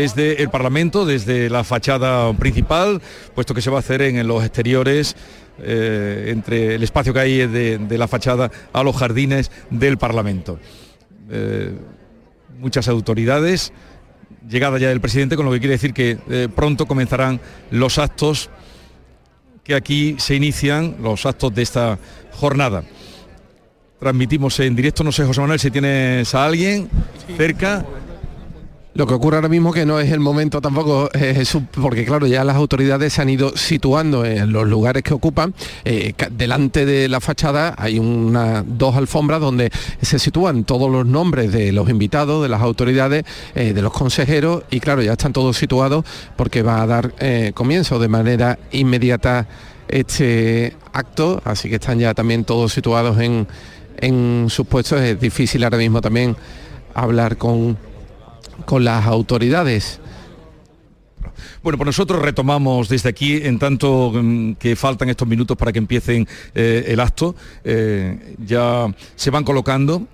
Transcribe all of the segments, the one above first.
Desde el Parlamento, desde la fachada principal, puesto que se va a hacer en los exteriores, eh, entre el espacio que hay de, la fachada a los jardines del Parlamento. Eh, muchas autoridades, llegada ya del presidente, con lo que quiere decir que eh, pronto comenzarán los actos que aquí se inician, los actos de esta jornada. Transmitimos en directo, no sé José Manuel si tienes a alguien cerca. Lo que ocurre ahora mismo que no es el momento tampoco, eh, porque claro, ya las autoridades se han ido situando en los lugares que ocupan. Eh, delante de la fachada hay una, dos alfombras donde se sitúan todos los nombres de los invitados, de las autoridades, eh, de los consejeros y claro, ya están todos situados porque va a dar comienzo de manera inmediata este acto, así que están ya también todos situados en, en sus puestos. Es difícil ahora mismo también hablar con con las autoridades. Bueno, pues nosotros retomamos desde aquí, en tanto mm, que faltan estos minutos para que empiecen eh, el acto, eh, ya se van colocando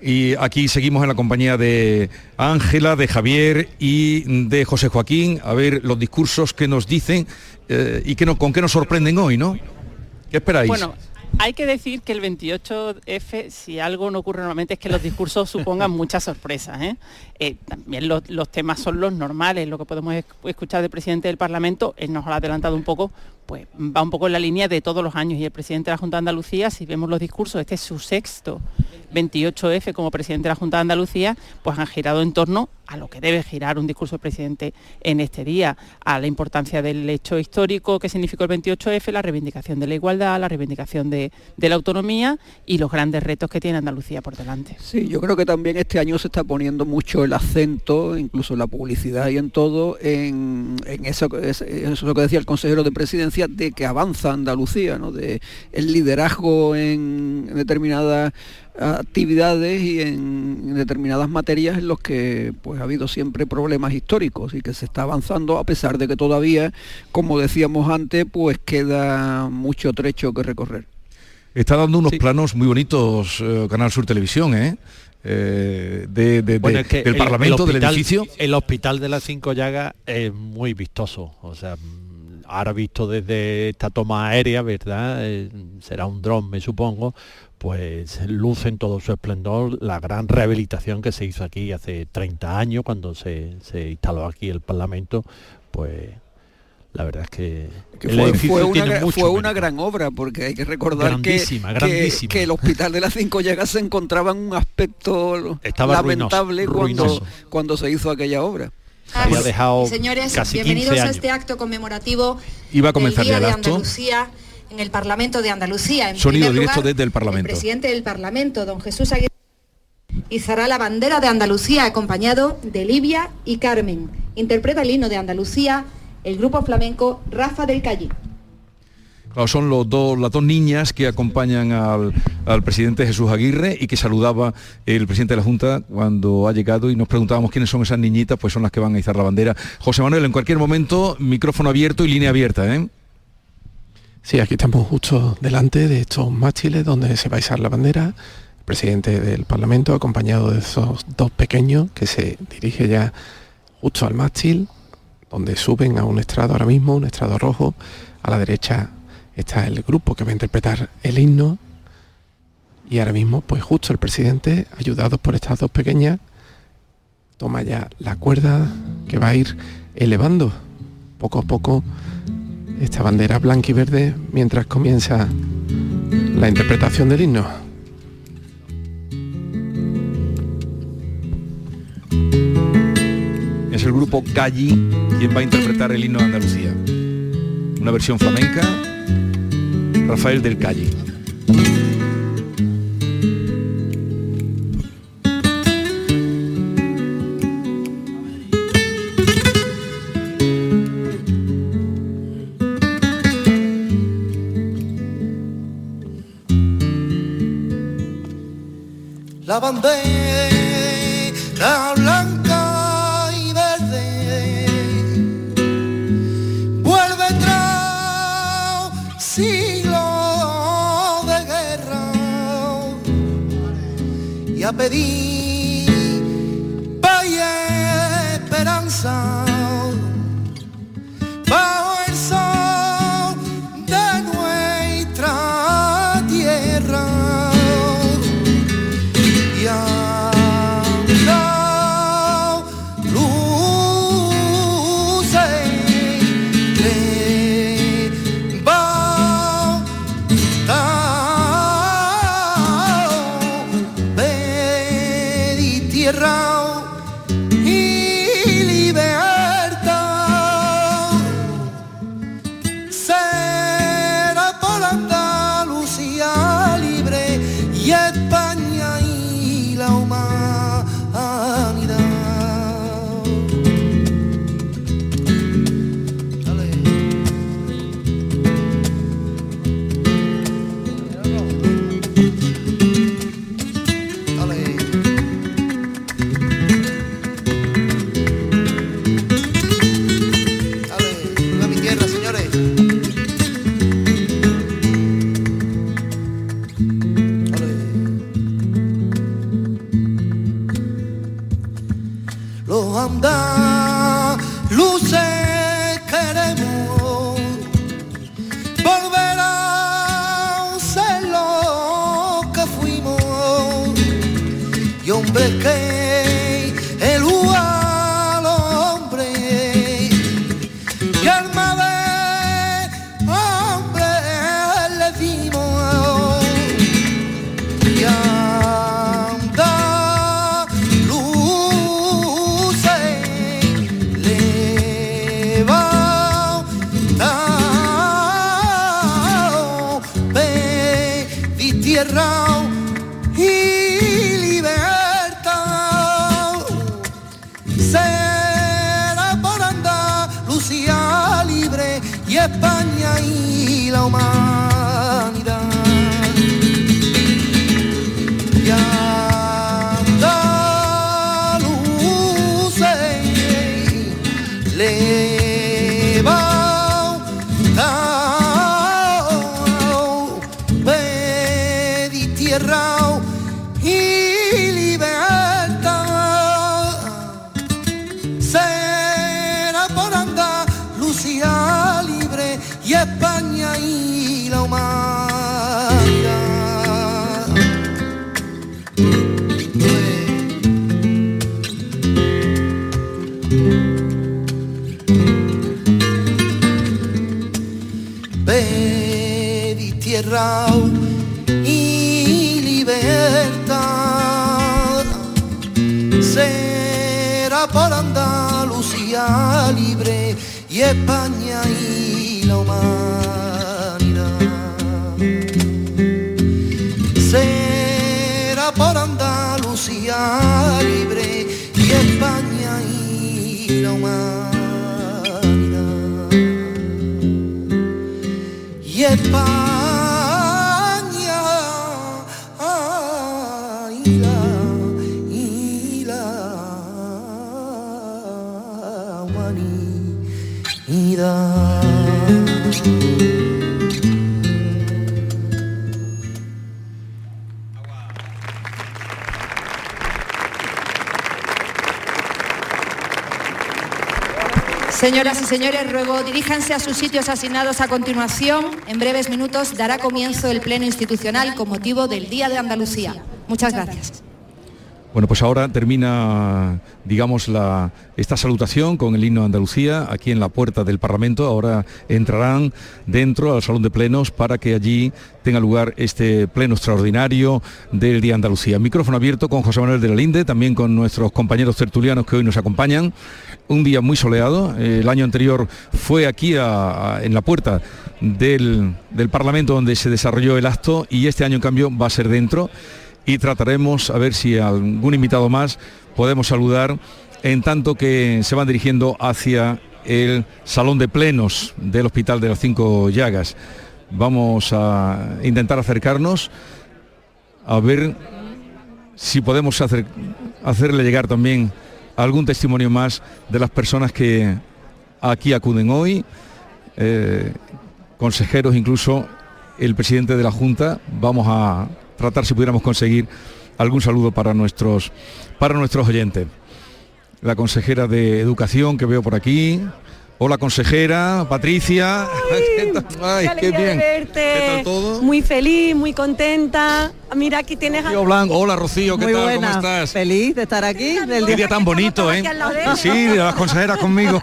y aquí seguimos en la compañía de Ángela, de Javier y de José Joaquín, a ver los discursos que nos dicen eh, y que con qué nos sorprenden hoy, ¿no? ¿Qué esperáis? Hay que decir que el 28F, si algo no ocurre normalmente, es que los discursos supongan muchas sorpresas. ¿eh? Eh, también los, temas son los normales, lo que podemos escuchar del presidente del Parlamento, él nos lo ha adelantado un poco, pues va un poco en la línea de todos los años. Y el presidente de la Junta de Andalucía, si vemos los discursos, este es su sexto 28F como presidente de la Junta de Andalucía, pues han girado en torno a lo que debe girar un discurso del presidente en este día, a la importancia del hecho histórico que significó el 28F, la reivindicación de la igualdad, la reivindicación de, la autonomía y los grandes retos que tiene Andalucía por delante. Sí, yo creo que también este año se está poniendo mucho el acento, incluso en la publicidad y en todo, en, eso, eso que decía el consejero de presidencia, de que avanza Andalucía, ¿no? de el liderazgo en determinadas actividades y en, determinadas materias en los que pues ha habido siempre problemas históricos y que se está avanzando a pesar de que todavía, como decíamos antes, pues queda mucho trecho que recorrer. Está dando unos planos muy bonitos eh, Canal Sur Televisión, ¿eh? eh de, del Parlamento, del edificio. El hospital de las Cinco Llagas es muy vistoso, o sea, ahora visto desde esta toma aérea, ¿verdad? Eh, será un dron, me supongo, pues luce en todo su esplendor la gran rehabilitación que se hizo aquí hace 30 años cuando se, instaló aquí el Parlamento, pues la verdad es que, fue, una, gran obra porque hay que recordar que, que, el hospital de las cinco llagas se encontraba en un aspecto lamentable cuando, cuando se hizo aquella obra. Había dejado Señores, bienvenidos a este acto conmemorativo Iba a comenzar del Día de Andalucía en el Parlamento de Andalucía. En Sonido directo desde el Parlamento. El presidente del Parlamento, don Jesús Aguirre, izará la bandera de Andalucía acompañado de Livia y Carmen. Interpreta el himno de Andalucía el grupo flamenco Rafa del Calle. Son los dos, las dos niñas que acompañan al, presidente Jesús Aguirre y que saludaba el presidente de la Junta cuando ha llegado y nos preguntábamos quiénes son esas niñitas, pues son las que van a izar la bandera. José Manuel, en cualquier momento, micrófono abierto y línea abierta, ¿eh? Sí, aquí estamos justo delante de estos mástiles donde se va a izar la bandera. El presidente del Parlamento, acompañado de esos dos pequeños, que se dirige ya justo al mástil, donde suben a un estrado ahora mismo, un estrado rojo. A la derecha está el grupo que va a interpretar el himno. Y ahora mismo, pues justo el presidente, ayudado por estas dos pequeñas, toma ya la cuerda que va a ir elevando poco a poco esta bandera blanca y verde mientras comienza la interpretación del himno. Es el grupo Calli quien va a interpretar el himno de Andalucía. Una versión flamenca, Rafael del Calli. la bandera a pedir yet but Señoras y señores, ruego diríjanse a sus sitios asignados a continuación. En breves minutos dará comienzo el pleno institucional con motivo del Día de Andalucía. Muchas gracias. Bueno, pues ahora termina, digamos, esta salutación con el himno de Andalucía aquí en la puerta del Parlamento. Ahora entrarán dentro al Salón de Plenos para que allí tenga lugar este pleno extraordinario del Día Andalucía. Micrófono abierto con José Manuel de la Linde, también con nuestros compañeros tertulianos que hoy nos acompañan. Un día muy soleado. El año anterior fue aquí en la puerta del, del Parlamento donde se desarrolló el acto y este año en cambio va a ser dentro y trataremos a ver si algún invitado más podemos saludar en tanto que se van dirigiendo hacia el salón de plenos del Hospital de las Cinco Llagas. Vamos a intentar acercarnos a ver si podemos hacer- hacerle llegar también algún testimonio más de las personas que aquí acuden hoy, eh, consejeros, incluso el presidente de la Junta. Vamos a tratar si pudiéramos conseguir algún saludo para nuestros, para nuestros oyentes. La consejera de Educación que veo por aquí. Hola consejera, Patricia. ¿Qué tal? Ay, Qué alegría de verte. ¿Qué tal todo? Muy feliz, muy contenta. Mira, aquí tienes a... Rocío Blanco. Hola Rocío, ¿qué Muy tal? buena. ¿Cómo estás? Feliz de estar aquí. Del día. día tan bonito, ¿eh? Sí, de las consejeras conmigo.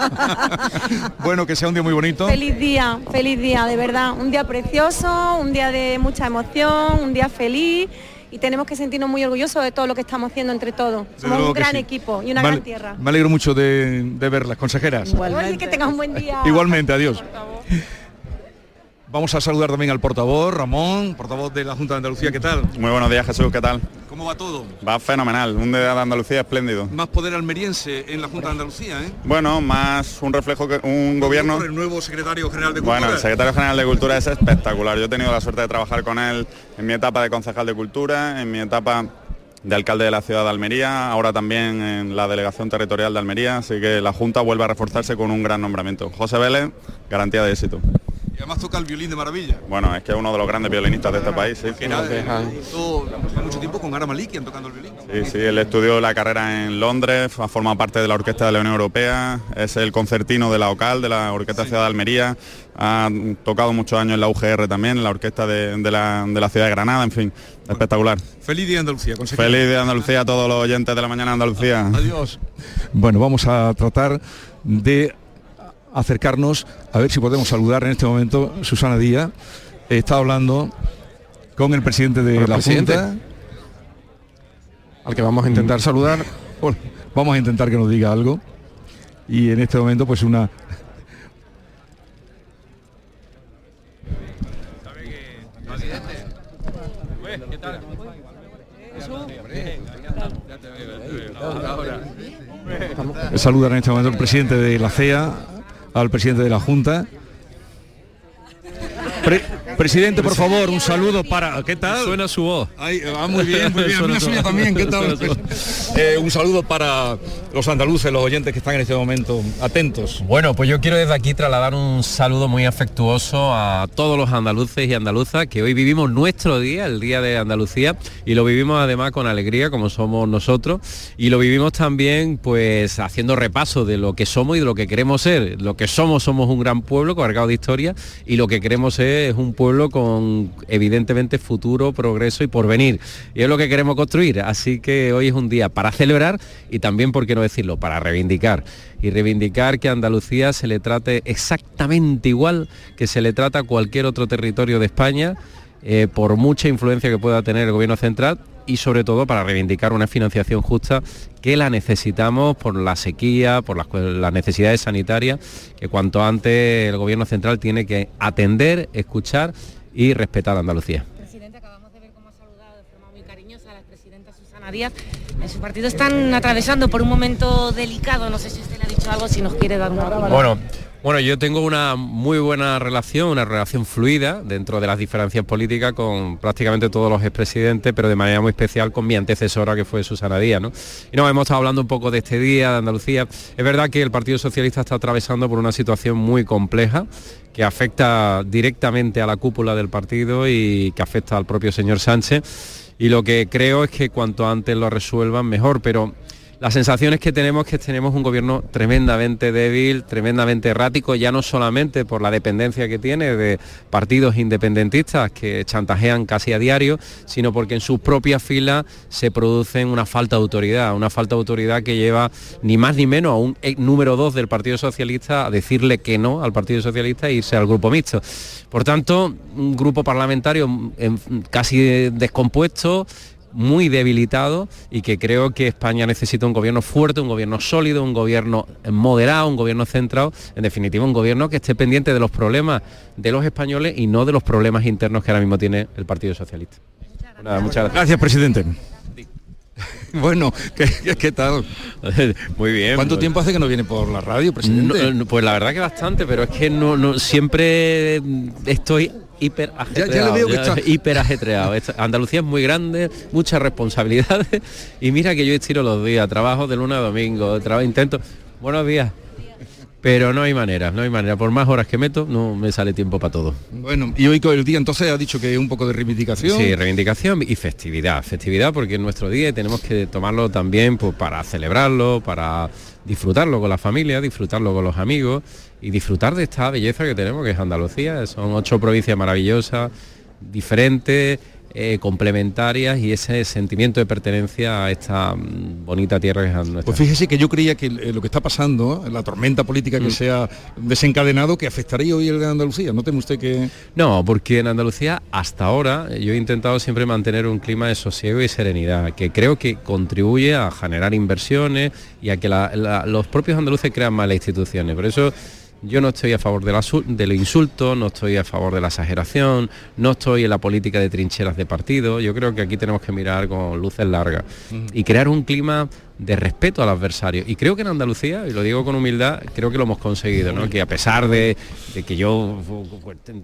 bueno, que sea un día muy bonito. Feliz día, feliz día, de verdad. Un día precioso, un día de mucha emoción, un día feliz y tenemos que sentirnos muy orgullosos de todo lo que estamos haciendo entre todos. Somos un gran sí. equipo y una gran tierra. Me alegro mucho de, de verlas, consejeras. Oye, que tengas un buen día. Igualmente, adiós. Vamos a saludar también al portavoz, Ramón, portavoz de la Junta de Andalucía. ¿Qué tal? Muy buenos días Jesús, ¿qué tal? ¿Cómo va todo? Va fenomenal, un día de Andalucía espléndido. Más poder almeriense en la Junta de Andalucía, ¿eh? Bueno, más un reflejo que un gobierno... Por el nuevo secretario general de Cultura. Bueno, el secretario general de Cultura es espectacular. Yo he tenido la suerte de trabajar con él en mi etapa de concejal de Cultura, en mi etapa de alcalde de la ciudad de Almería, ahora también en la delegación territorial de Almería, así que la Junta vuelve a reforzarse con un gran nombramiento. José Vélez, garantía de éxito. Y además toca el violín de maravilla. Bueno, es que es uno de los grandes violinistas de este país, sí. Que era, hizo mucho tiempo con Ara Malikian tocando el violín. Sí, sí, él estudió la carrera en Londres, ha formado parte de la Orquesta de la Unión Europea, es el concertino de la OCAL, de la Orquesta Ciudad de Almería, ha tocado muchos años en la UGR también, en la Orquesta de, de la, de la Ciudad de Granada, en fin, espectacular. Feliz día de Andalucía, consejero. Feliz día de Andalucía a todos los oyentes de la mañana de Andalucía. Adiós. Bueno, vamos a tratar de acercarnos a ver si podemos saludar en este momento Susana Díaz. Está hablando con el presidente de el la presidente. Junta. Al que vamos a intentar saludar. Bueno, vamos a intentar que nos diga algo. Y en este momento, pues una. Saludar en este momento al presidente de la CEA, al presidente de la Junta. Presidente, por favor, un saludo para. ¿Qué tal? Suena su voz. Ay, ah, muy bien, muy bien. También, ¿qué tal? Eh, un saludo para los andaluces, los oyentes que están en este momento atentos. Bueno, pues yo quiero desde aquí trasladar un saludo muy afectuoso a todos los andaluces y andaluzas que hoy vivimos nuestro día, el Día de Andalucía, y lo vivimos además con alegría, como somos nosotros, y lo vivimos también pues haciendo repaso de lo que somos y de lo que queremos ser. Lo que somos somos un gran pueblo cargado de historia y lo que queremos ser es un pueblo con evidentemente futuro, progreso y porvenir. Y es lo que queremos construir. Así que hoy es un día para celebrar y también, por qué no decirlo, para reivindicar. Y reivindicar que a Andalucía se le trate exactamente igual que se le trata a cualquier otro territorio de España, eh, por mucha influencia que pueda tener el gobierno central y sobre todo para reivindicar una financiación justa que la necesitamos por la sequía, por las, necesidades sanitarias, que cuanto antes el gobierno central tiene que atender, escuchar y respetar a Andalucía. Muy cariñosa la presidenta Susana Díaz. En su partido están atravesando por un momento delicado. No sé si usted le ha dicho algo, si nos quiere dar una. Bueno, bueno, yo tengo una muy buena relación, una relación fluida dentro de las diferencias políticas con prácticamente todos los expresidentes, pero de manera muy especial con mi antecesora que fue Susana Díaz, ¿no? Y nos hemos estado hablando un poco de este día de Andalucía. Es verdad que el Partido Socialista está atravesando por una situación muy compleja que afecta directamente a la cúpula del partido y que afecta al propio señor Sánchez. Y lo que creo es que cuanto antes lo resuelvan mejor, pero las sensaciones que tenemos es que tenemos un gobierno tremendamente débil, tremendamente errático, ya no solamente por la dependencia que tiene de partidos independentistas que chantajean casi a diario, sino porque en sus propias filas se producen una falta de autoridad, una falta de autoridad que lleva ni más ni menos a un número dos del Partido Socialista a decirle que no al Partido Socialista e irse al grupo mixto. Por tanto, un grupo parlamentario en- casi descompuesto, muy debilitado y que creo que España necesita un gobierno fuerte, un gobierno sólido, un gobierno moderado, un gobierno centrado, en definitiva un gobierno que esté pendiente de los problemas de los españoles y no de los problemas internos que ahora mismo tiene el Partido Socialista. Nada, muchas gracias. Gracias, presidente. Bueno, ¿qué, tal? Muy bien. ¿Cuánto pues- tiempo hace que no viene por la radio, presidente? No, no, pues la verdad que bastante, pero es que no, no siempre estoy hiper Ya- ya le veo que está- hiper ajetreado. Andalucía es muy grande, muchas responsabilidades y mira que yo estiro los días, trabajo de lunes a domingo, trabajo, intento. Buenos días. Pero no hay manera, no hay manera. Por más horas que meto, no me sale tiempo para todo. Bueno, y hoy con el día entonces ha dicho que un poco de reivindicación. Sí, reivindicación y festividad. Festividad porque es nuestro día y tenemos que tomarlo también pues, para celebrarlo, para disfrutarlo con la familia, disfrutarlo con los amigos y disfrutar de esta belleza que tenemos, que es Andalucía. Son ocho provincias maravillosas, diferentes, eh, complementarias y ese sentimiento de pertenencia a esta mm, bonita tierra que es nuestra. Pues fíjese que yo creía que eh, lo que está pasando, la tormenta política que Mm. se ha desencadenado, que afectaría hoy el de Andalucía. ¿No teme usted que...? No, porque en Andalucía hasta ahora yo he intentado siempre mantener un clima de sosiego y serenidad, que creo que contribuye a generar inversiones y a que la- la- los propios andaluces crean más las instituciones. Por eso yo no estoy a favor del insulto, no estoy a favor de la exageración, no estoy en la política de trincheras de partido. Yo creo que aquí tenemos que mirar con luces largas y crear un clima de respeto al adversario. Y creo que en Andalucía, y lo digo con humildad, creo que lo hemos conseguido, ¿no? Que a pesar de, de que yo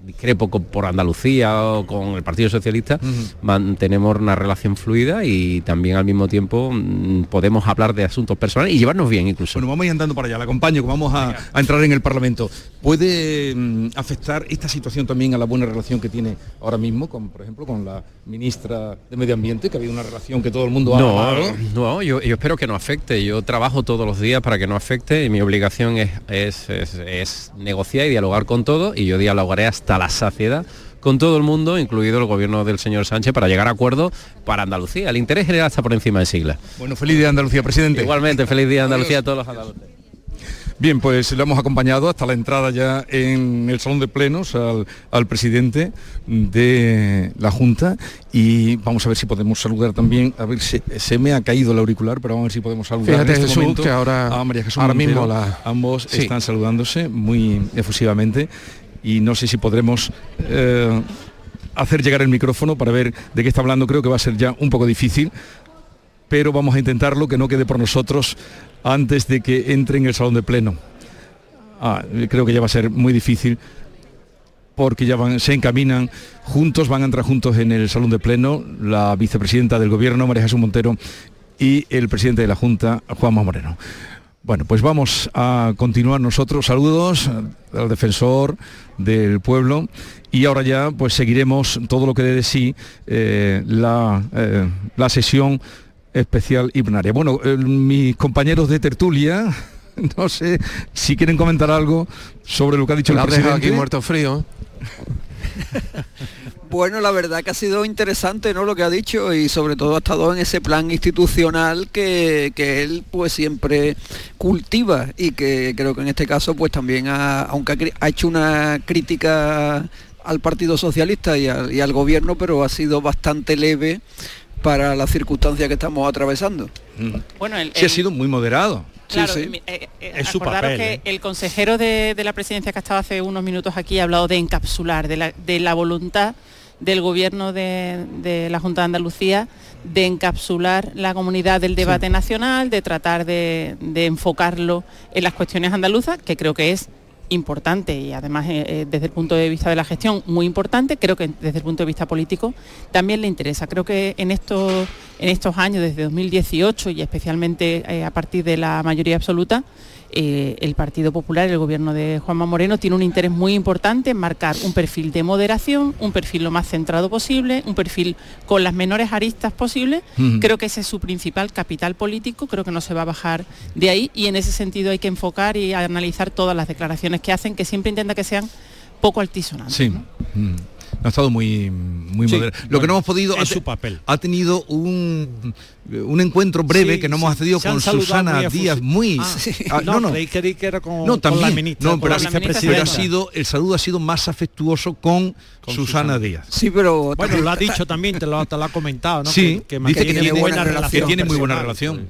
discrepo con- por Andalucía o con el Partido Socialista, mantenemos una relación fluida y también al mismo tiempo mm, podemos hablar de asuntos personales y llevarnos bien incluso. Bueno, vamos a ir andando para allá, la acompaño, que vamos a, a entrar en el Parlamento. ¿Puede mm, afectar esta situación también a la buena relación que tiene ahora mismo, con, por ejemplo, con la ministra de Medio Ambiente, que ha habido una relación que todo el mundo ha No, amado? no yo, yo espero que no afecte. Yo trabajo todos los días para que no afecte y mi obligación es, es- es- es negociar y dialogar con todo y yo dialogaré hasta la saciedad con todo el mundo, incluido el gobierno del señor Sánchez, para llegar a acuerdos para Andalucía. El interés general está por encima de siglas. Bueno, feliz día de Andalucía, presidente. Igualmente, feliz día Andalucía a todos los andaluces. Bien, pues lo hemos acompañado hasta la entrada ya en el salón de plenos al, al presidente de la Junta y vamos a ver si podemos saludar también, a ver si se me ha caído el auricular, pero vamos a ver si podemos saludar Fíjate, en este Jesús, momento que ahora- a María Jesús ahora Montero. mismo la- ambos Sí. están saludándose muy efusivamente y no sé si podremos eh, hacer llegar el micrófono para ver de qué está hablando, creo que va a ser ya un poco difícil pero vamos a intentarlo que no quede por nosotros antes de que entre en el salón de pleno. Ah, creo que ya va a ser muy difícil porque ya se encaminan juntos, van a entrar juntos en el salón de pleno la vicepresidenta del gobierno, María Jesús Montero, y el presidente de la Junta, Juanma Moreno. Bueno, pues vamos a continuar nosotros. Saludos al defensor del pueblo y ahora ya pues seguiremos todo lo que dé de sí eh, la, eh, la sesión especial y plenaria. Bueno, eh, mis compañeros de tertulia, no sé si quieren comentar algo sobre lo que ha dicho Lo el presidente. aquí muerto frío. Bueno, la verdad que ha sido interesante ¿no? lo que ha dicho y sobre todo ha estado en ese plan institucional que, que él pues siempre cultiva y que creo que en este caso pues también ha, aunque ha, hecho una crítica al Partido Socialista y al, y al gobierno, pero ha sido bastante leve para las circunstancias que estamos atravesando. Bueno, el- Sí, ha sido muy moderado. Claro, sí. mi- eh, eh, Es su acordaros papel, que ¿eh? el consejero de, de la presidencia que ha estado hace unos minutos aquí ha hablado de encapsular, de la, de la voluntad del gobierno de, de la Junta de Andalucía de encapsular la comunidad del debate nacional, de tratar de, de enfocarlo en las cuestiones andaluzas, que creo que es importante y además eh, eh, desde el punto de vista de la gestión muy importante, creo que desde el punto de vista político también le interesa. Creo que en estos, en estos años, desde 2018 y especialmente eh, a partir de la mayoría absoluta, eh, el Partido Popular, el gobierno de Juanma Moreno, tiene un interés muy importante en marcar un perfil de moderación, un perfil lo más centrado posible, un perfil con las menores aristas posibles. Creo que ese es su principal capital político, creo que no se va a bajar de ahí y en ese sentido hay que enfocar y analizar todas las declaraciones que hacen, que siempre intenta que sean poco altisonantes. Sí. ¿no? Mm. Ha estado muy, muy Sí, moderado. Lo que no hemos podido... es ha su papel. Ha tenido un, un encuentro breve Sí, que no hemos accedido con Susana muy Díaz, muy... Ah, Ah, no, no, creí que que era con, No, con también. la ministra, no, pero, la la ministra pero ha sido, el saludo ha sido más afectuoso con, Con Susana, Susana. Díaz. Sí, pero Bueno, lo ha dicho también, te lo, te lo ha comentado, ¿no? Sí, que, que dice mantiene que tiene muy buena buena relación. relación. Que tiene muy buena relación.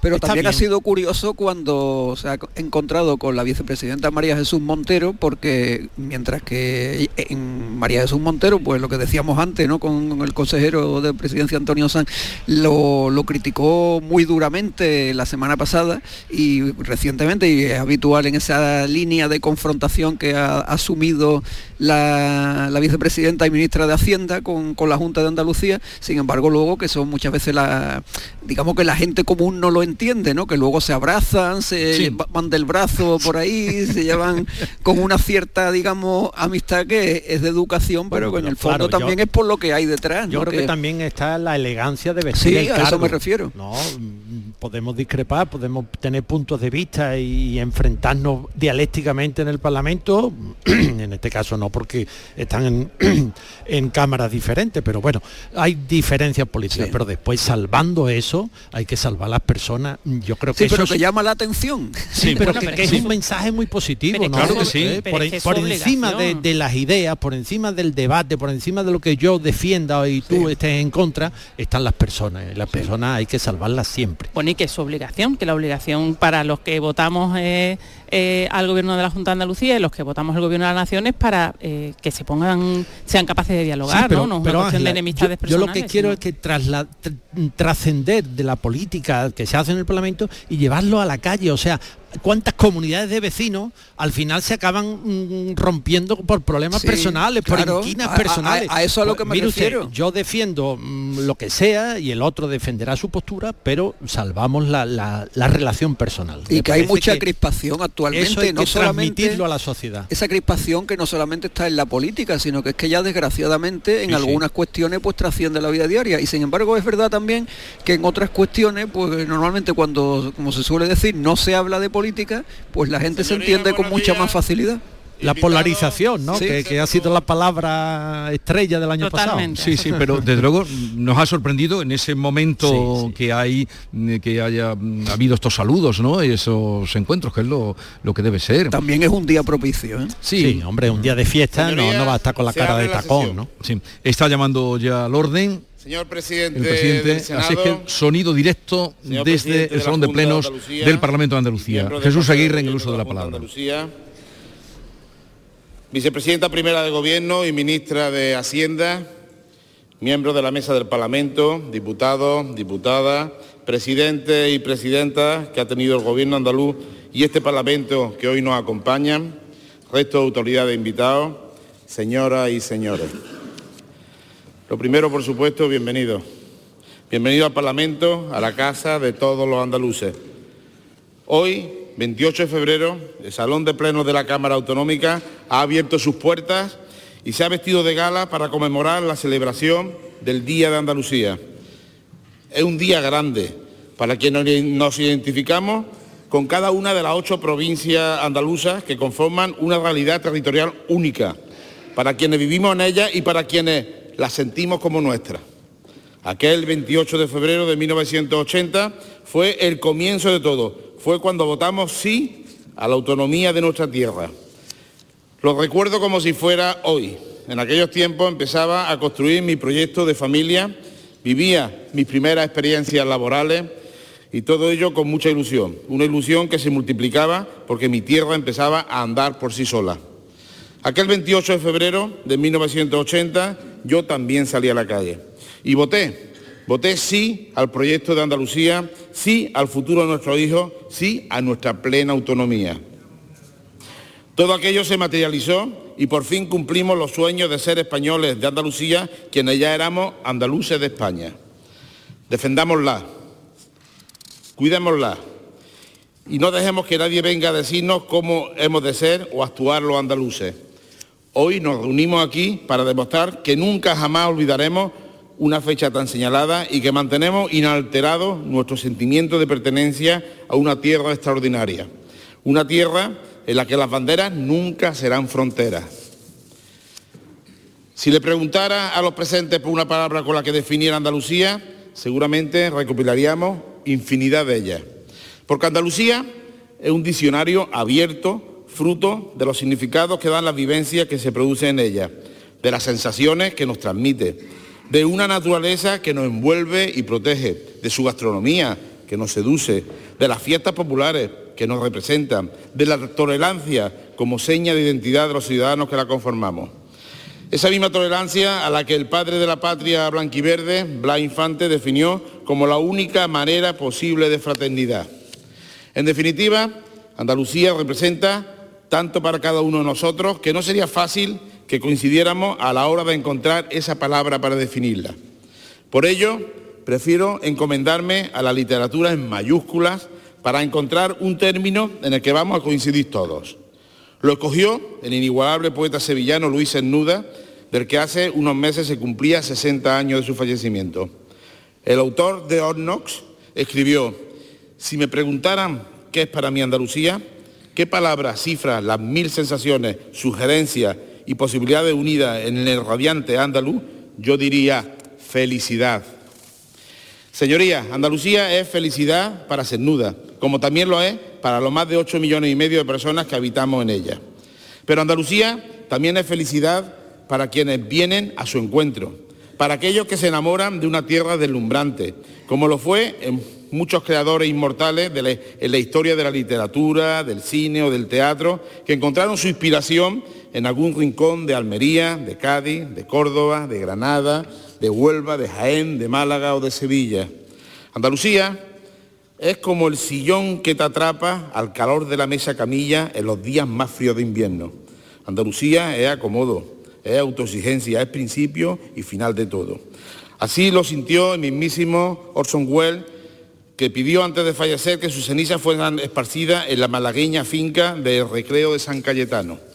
Pero Está también ha sido curioso cuando se ha encontrado con la vicepresidenta María Jesús Montero, porque mientras que en María Jesús Montero, pues lo que decíamos antes, ¿no? Con el consejero de presidencia Antonio Sanz, lo, lo criticó muy duramente la semana pasada y recientemente, y es habitual en esa línea de confrontación que ha asumido la, la vicepresidenta y ministra de Hacienda con, con la Junta de Andalucía, sin embargo luego que son muchas veces la, digamos que la gente común no lo entiende, ¿no? Que luego se abrazan, se Sí. van del brazo por ahí, se llevan con una cierta, digamos, amistad que es de educación, pero Bueno, que en el fondo claro, yo- también es por lo que hay detrás. Yo ¿no? creo que, también está la elegancia de vestir Sí, el a eso me refiero. No, mm, podemos discrepar, podemos tener puntos de vista y enfrentarnos dialécticamente en el Parlamento. en este caso no, porque están en, en cámaras diferentes, pero bueno, hay diferencias políticas. Sí. Pero después, salvando eso, hay que salvar las personas. Yo creo que Sí, eso pero es- que llama la atención. Sí, pero Bueno, que, pero que es es un mensaje muy positivo, pero es ¿no? Claro que sí. Eh, pero Por, es es encima de, las ideas, por encima del debate, por encima de lo que yo defienda y tú estés en contra, están las personas. Las personas hay que salvarlas siempre. Bueno, y que es su obligación, que la obligación para los que votamos eh, eh, al gobierno de la Junta de Andalucía y los que votamos al gobierno de la Nación es para eh, que se pongan, sean capaces de dialogar, Sí, pero, ¿no? No es pero, una cuestión de enemistades yo, yo lo que quiero sino- es que trasla- tr- trascender de la política que se hace en el Parlamento y llevarlo a la calle, o sea, cuántas comunidades de vecinos al final se acaban mm, rompiendo por problemas Sí, personales, claro, por inquinas a- a- personales. a eso es a lo Pues, que me mire usted, refiero. yo defiendo mm, lo que sea y el otro defenderá su postura, pero salvamos la, la- la relación personal. Y Me que hay mucha que crispación actualmente, Eso hay no que solamente transmitirlo a la sociedad. esa crispación que no solamente está en la política, sino que es que ya desgraciadamente en Sí, sí. algunas cuestiones pues trasciende la vida diaria. Y sin embargo es verdad también que en otras cuestiones, pues normalmente cuando, como se suele decir, no se habla de política, pues la gente se entiende con mucha más facilidad. La polarización, ¿no? Sí. que, que ha sido la palabra estrella del año Totalmente. pasado. Sí, sí, pero desde luego nos ha sorprendido en ese momento Sí, sí. que hay, que haya mm, habido estos saludos, ¿no? Esos encuentros, que es lo, lo que debe ser. También es un día propicio. ¿eh? Sí, hombre, un día de fiesta no, no va a estar con la cara de la tacón. ¿no? Sí, está llamando ya al orden Señor presidente, el presidente, del Senado, así es que sonido directo desde el salón de plenos del Parlamento de Andalucía. Jesús Aguirre en el de uso de la palabra. Andalucía, vicepresidenta primera de Gobierno y ministra de Hacienda, miembros de la mesa del Parlamento, diputados, diputadas, presidente y presidenta que ha tenido el Gobierno andaluz y este Parlamento que hoy nos acompañan, resto de autoridades invitados, señoras y señores. Lo primero, por supuesto, bienvenido. Bienvenido al Parlamento, a la casa de todos los andaluces. Hoy, 28 de febrero, el Salón de Plenos de la Cámara Autonómica ha abierto sus puertas y se ha vestido de gala para conmemorar la celebración del Día de Andalucía. Es un día grande para quienes nos identificamos con cada una de las ocho provincias andaluzas que conforman una realidad territorial única, para quienes vivimos en ella y para quienes la sentimos como nuestra. Aquel 28 de febrero de 1980 fue el comienzo de todo. Fue cuando votamos sí a la autonomía de nuestra tierra. Lo recuerdo como si fuera hoy. En aquellos tiempos empezaba a construir mi proyecto de familia, vivía mis primeras experiencias laborales y todo ello con mucha ilusión. Una ilusión que se multiplicaba porque mi tierra empezaba a andar por sí sola. Aquel 28 de febrero de 1980 yo también salí a la calle y voté. Voté sí al proyecto de Andalucía, sí al futuro de nuestros hijos, sí a nuestra plena autonomía. Todo aquello se materializó y por fin cumplimos los sueños de ser españoles de Andalucía, quienes ya éramos andaluces de España. Defendámosla, cuidémosla y no dejemos que nadie venga a decirnos cómo hemos de ser o actuar los andaluces. Hoy nos reunimos aquí para demostrar que nunca jamás olvidaremos una fecha tan señalada y que mantenemos inalterado nuestro sentimiento de pertenencia a una tierra extraordinaria. Una tierra en la que las banderas nunca serán fronteras. Si le preguntara a los presentes por una palabra con la que definiera Andalucía, seguramente recopilaríamos infinidad de ellas. Porque Andalucía es un diccionario abierto, fruto de los significados que dan las vivencias que se producen en ella, de las sensaciones que nos transmite, de una naturaleza que nos envuelve y protege, de su gastronomía que nos seduce, de las fiestas populares que nos representan, de la tolerancia como seña de identidad de los ciudadanos que la conformamos. Esa misma tolerancia a la que el padre de la patria blanquiverde, Blas Infante, definió como la única manera posible de fraternidad. En definitiva, Andalucía representa tanto para cada uno de nosotros que no sería fácil que coincidiéramos a la hora de encontrar esa palabra para definirla. Por ello, prefiero encomendarme a la literatura en mayúsculas para encontrar un término en el que vamos a coincidir todos. Lo escogió el inigualable poeta sevillano Luis Cernuda, del que hace unos meses se cumplía 60 años de su fallecimiento. El autor de Ornox escribió, si me preguntaran qué es para mí Andalucía, qué palabras, cifras, las mil sensaciones, sugerencias y posibilidades unidas en el radiante andaluz, yo diría felicidad. Señorías, Andalucía es felicidad para Cernuda, como también lo es para los más de 8 millones y medio de personas que habitamos en ella. Pero Andalucía también es felicidad para quienes vienen a su encuentro, para aquellos que se enamoran de una tierra deslumbrante, como lo fue en muchos creadores inmortales de en la historia de la literatura, del cine o del teatro, que encontraron su inspiración en algún rincón de Almería, de Cádiz, de Córdoba, de Granada, de Huelva, de Jaén, de Málaga o de Sevilla. Andalucía es como el sillón que te atrapa al calor de la mesa camilla en los días más fríos de invierno. Andalucía es acomodo, es autoexigencia, es principio y final de todo. Así lo sintió el mismísimo Orson Welles, que pidió antes de fallecer que sus cenizas fueran esparcidas en la malagueña finca del recreo de San Cayetano.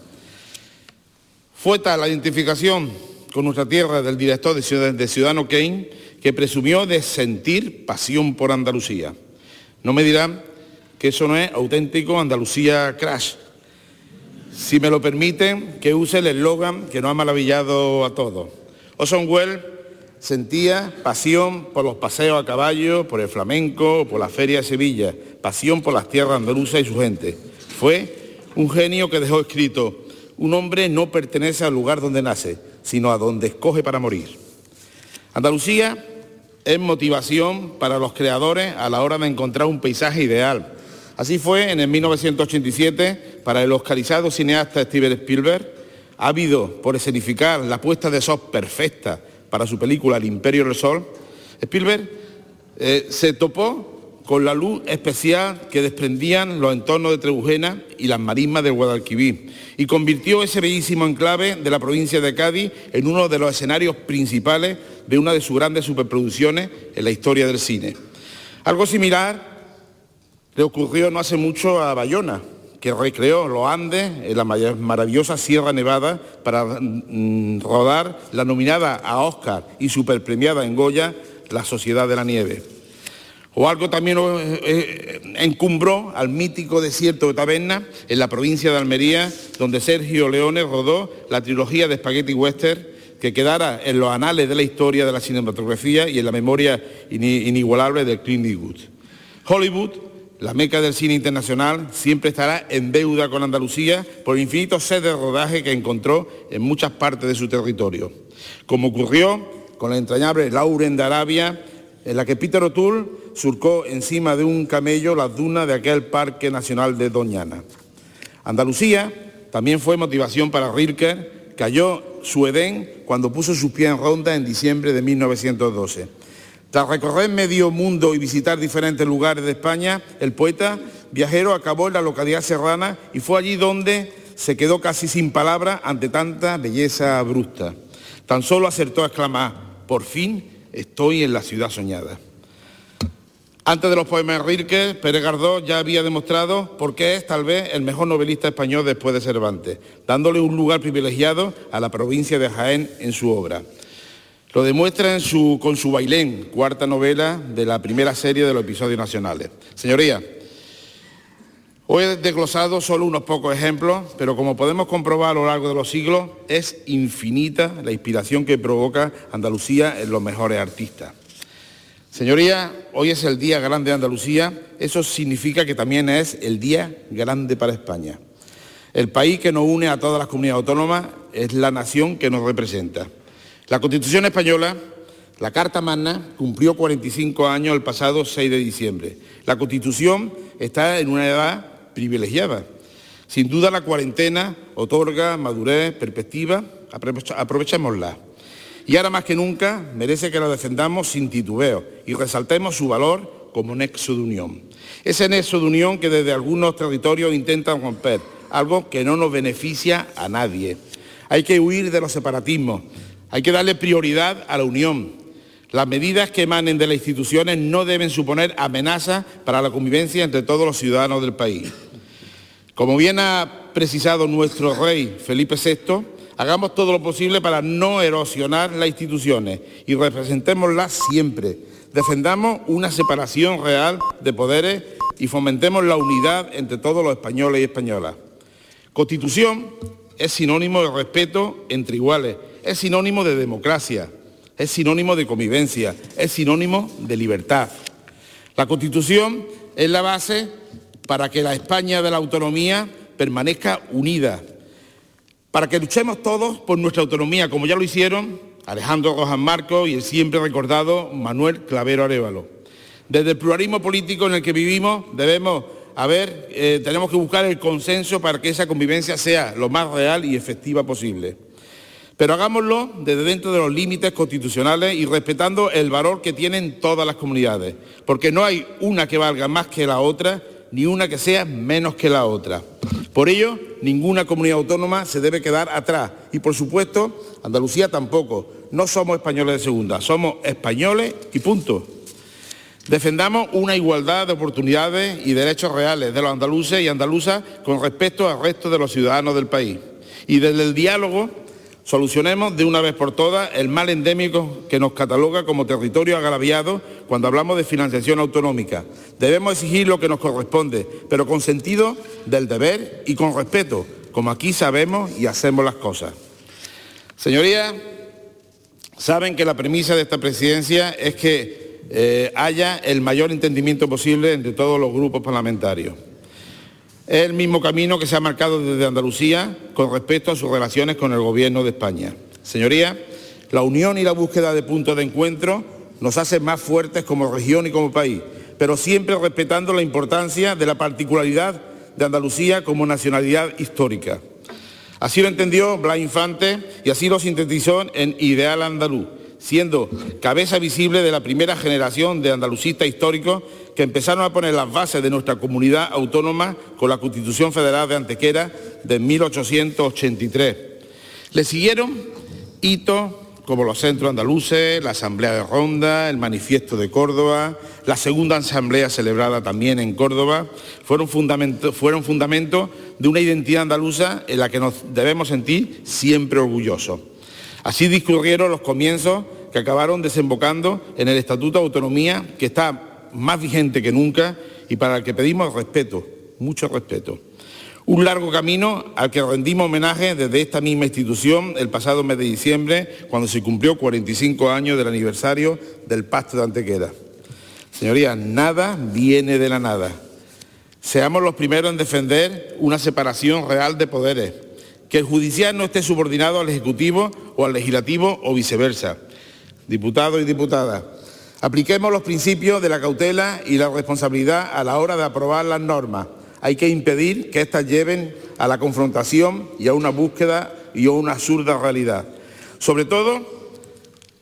Fue tal la identificación con nuestra tierra del director de Ciudadano Kane que presumió de sentir pasión por Andalucía. No me dirán que eso no es auténtico Andalucía Crash. Si me lo permiten, que use el eslogan que nos ha maravillado a todos. Orson Welles sentía pasión por los paseos a caballo, por el flamenco, por la feria de Sevilla, pasión por las tierras andaluzas y su gente. Fue un genio que dejó escrito, un hombre no pertenece al lugar donde nace, sino a donde escoge para morir. Andalucía es motivación para los creadores a la hora de encontrar un paisaje ideal. Así fue en el 1987 para el oscarizado cineasta Steven Spielberg, ávido por escenificar la puesta de sol perfecta para su película El Imperio del Sol, Spielberg eh, se topó con la luz especial que desprendían los entornos de Trebujena y las marismas del Guadalquivir y convirtió ese bellísimo enclave de la provincia de Cádiz en uno de los escenarios principales de una de sus grandes superproducciones en la historia del cine. Algo similar le ocurrió no hace mucho a Bayona, que recreó los Andes en la maravillosa Sierra Nevada para mm, rodar la nominada a Oscar y superpremiada en Goya La Sociedad de la Nieve. O algo también eh, eh, encumbró al mítico desierto de Taberna en la provincia de Almería, donde Sergio Leone rodó la trilogía de Spaghetti Western que quedara en los anales de la historia de la cinematografía y en la memoria inigualable del Clint Eastwood. Hollywood, la meca del cine internacional, siempre estará en deuda con Andalucía por el infinito sed de rodaje que encontró en muchas partes de su territorio, como ocurrió con la entrañable Lauren de Arabia, en la que Peter O'Toole surcó encima de un camello las dunas de aquel Parque Nacional de Doñana. Andalucía también fue motivación para Rilke, cayó su Edén cuando puso sus pies en Ronda en diciembre de 1912. Tras recorrer medio mundo y visitar diferentes lugares de España, el poeta viajero acabó en la localidad serrana y fue allí donde se quedó casi sin palabras ante tanta belleza bruta. Tan solo acertó a exclamar, por fin estoy en la ciudad soñada. Antes de los poemas de Rilke, Pérez Gardó ya había demostrado por qué es tal vez el mejor novelista español después de Cervantes, dándole un lugar privilegiado a la provincia de Jaén en su obra. Lo demuestra con su Bailén, cuarta novela de la primera serie de los episodios nacionales. Señoría, hoy he desglosado solo unos pocos ejemplos, pero como podemos comprobar a lo largo de los siglos, es infinita la inspiración que provoca Andalucía en los mejores artistas. Señoría, hoy es el Día Grande de Andalucía, eso significa que también es el Día Grande para España. El país que nos une a todas las comunidades autónomas es la nación que nos representa. La Constitución española, la Carta Magna, cumplió 45 años el pasado 6 de diciembre. La Constitución está en una edad privilegiada. Sin duda la cuarentena otorga madurez, perspectiva, aprovechémosla. Y ahora más que nunca merece que la defendamos sin titubeo y resaltemos su valor como nexo de unión. Ese nexo de unión que desde algunos territorios intentan romper, algo que no nos beneficia a nadie. Hay que huir de los separatismos, hay que darle prioridad a la unión. Las medidas que emanen de las instituciones no deben suponer amenaza para la convivencia entre todos los ciudadanos del país. Como bien ha precisado nuestro rey Felipe VI, hagamos todo lo posible para no erosionar las instituciones y representémoslas siempre. Defendamos una separación real de poderes y fomentemos la unidad entre todos los españoles y españolas. Constitución es sinónimo de respeto entre iguales es sinónimo de democracia, es sinónimo de convivencia, es sinónimo de libertad. La Constitución es la base para que la España de la autonomía permanezca unida, para que luchemos todos por nuestra autonomía, como ya lo hicieron Alejandro Rojas Marcos y el siempre recordado Manuel Clavero Arevalo. Desde el pluralismo político en el que vivimos debemos haber, eh, tenemos que buscar el consenso para que esa convivencia sea lo más real y efectiva posible. Pero hagámoslo desde dentro de los límites constitucionales y respetando el valor que tienen todas las comunidades, porque no hay una que valga más que la otra, ni una que sea menos que la otra. Por ello, ninguna comunidad autónoma se debe quedar atrás y, por supuesto, Andalucía tampoco. No somos españoles de segunda, somos españoles y punto. Defendamos una igualdad de oportunidades y derechos reales de los andaluces y andaluzas con respecto al resto de los ciudadanos del país. Y desde el diálogo Solucionemos de una vez por todas el mal endémico que nos cataloga como territorio agraviado cuando hablamos de financiación autonómica. Debemos exigir lo que nos corresponde, pero con sentido del deber y con respeto, como aquí sabemos y hacemos las cosas. Señorías, saben que la premisa de esta presidencia es que eh, haya el mayor entendimiento posible entre todos los grupos parlamentarios. Es el mismo camino que se ha marcado desde Andalucía con respecto a sus relaciones con el Gobierno de España. Señorías, la unión y la búsqueda de puntos de encuentro nos hace más fuertes como región y como país, pero siempre respetando la importancia de la particularidad de Andalucía como nacionalidad histórica. Así lo entendió Blas Infante y así lo sintetizó en Ideal Andaluz, siendo cabeza visible de la primera generación de andalucistas históricos que empezaron a poner las bases de nuestra comunidad autónoma con la Constitución Federal de Antequera de 1883. Le siguieron hitos como los centros andaluces, la Asamblea de Ronda, el Manifiesto de Córdoba, la segunda asamblea celebrada también en Córdoba, fueron fundamentos fueron fundamento de una identidad andaluza en la que nos debemos sentir siempre orgullosos. Así discurrieron los comienzos que acabaron desembocando en el Estatuto de Autonomía, que está más vigente que nunca y para el que pedimos respeto, mucho respeto. Un largo camino al que rendimos homenaje desde esta misma institución el pasado mes de diciembre, cuando se cumplió 45 años del aniversario del Pacto de Antequera. Señorías, nada viene de la nada. Seamos los primeros en defender una separación real de poderes, que el judicial no esté subordinado al Ejecutivo o al Legislativo o viceversa. Diputados y diputadas, Apliquemos los principios de la cautela y la responsabilidad a la hora de aprobar las normas. Hay que impedir que éstas lleven a la confrontación y a una búsqueda y a una absurda realidad. Sobre todo,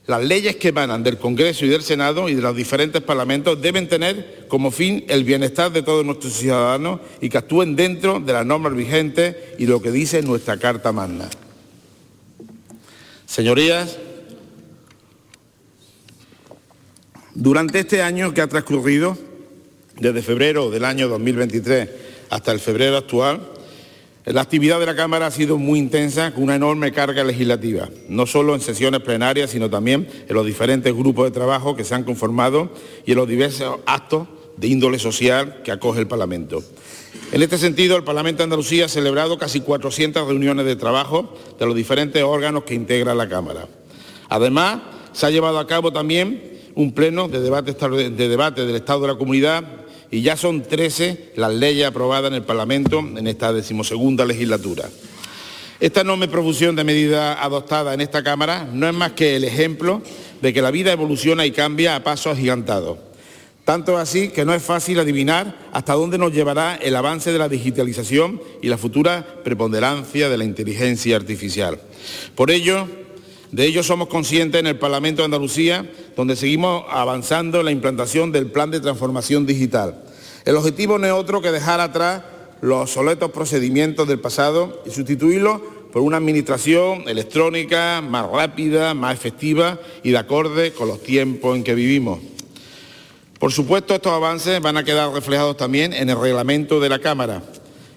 las leyes que emanan del Congreso y del Senado y de los diferentes parlamentos deben tener como fin el bienestar de todos nuestros ciudadanos y que actúen dentro de las normas vigentes y lo que dice nuestra Carta Magna. Señorías, Durante este año que ha transcurrido, desde febrero del año 2023 hasta el febrero actual, la actividad de la Cámara ha sido muy intensa, con una enorme carga legislativa, no solo en sesiones plenarias, sino también en los diferentes grupos de trabajo que se han conformado y en los diversos actos de índole social que acoge el Parlamento. En este sentido, el Parlamento de Andalucía ha celebrado casi 400 reuniones de trabajo de los diferentes órganos que integran la Cámara. Además, se ha llevado a cabo también un pleno de debate, de debate del Estado de la Comunidad y ya son 13 las leyes aprobadas en el Parlamento en esta decimosegunda legislatura. Esta enorme profusión de medidas adoptadas en esta Cámara no es más que el ejemplo de que la vida evoluciona y cambia a pasos agigantados. Tanto así que no es fácil adivinar hasta dónde nos llevará el avance de la digitalización y la futura preponderancia de la inteligencia artificial. Por ello, de ello somos conscientes en el Parlamento de Andalucía, donde seguimos avanzando en la implantación del Plan de Transformación Digital. El objetivo no es otro que dejar atrás los obsoletos procedimientos del pasado y sustituirlos por una administración electrónica más rápida, más efectiva y de acorde con los tiempos en que vivimos. Por supuesto, estos avances van a quedar reflejados también en el reglamento de la Cámara.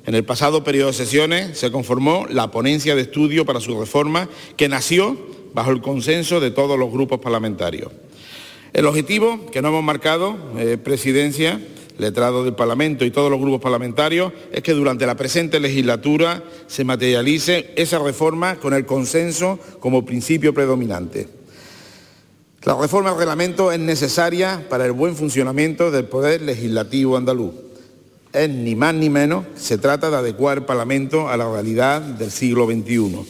En el pasado periodo de sesiones se conformó la ponencia de estudio para su reforma que nació bajo el consenso de todos los grupos parlamentarios. El objetivo que nos hemos marcado, eh, Presidencia, letrado del Parlamento y todos los grupos parlamentarios, es que durante la presente legislatura se materialice esa reforma con el consenso como principio predominante. La reforma del reglamento es necesaria para el buen funcionamiento del Poder Legislativo andaluz. Es ni más ni menos, se trata de adecuar el Parlamento a la realidad del siglo XXI.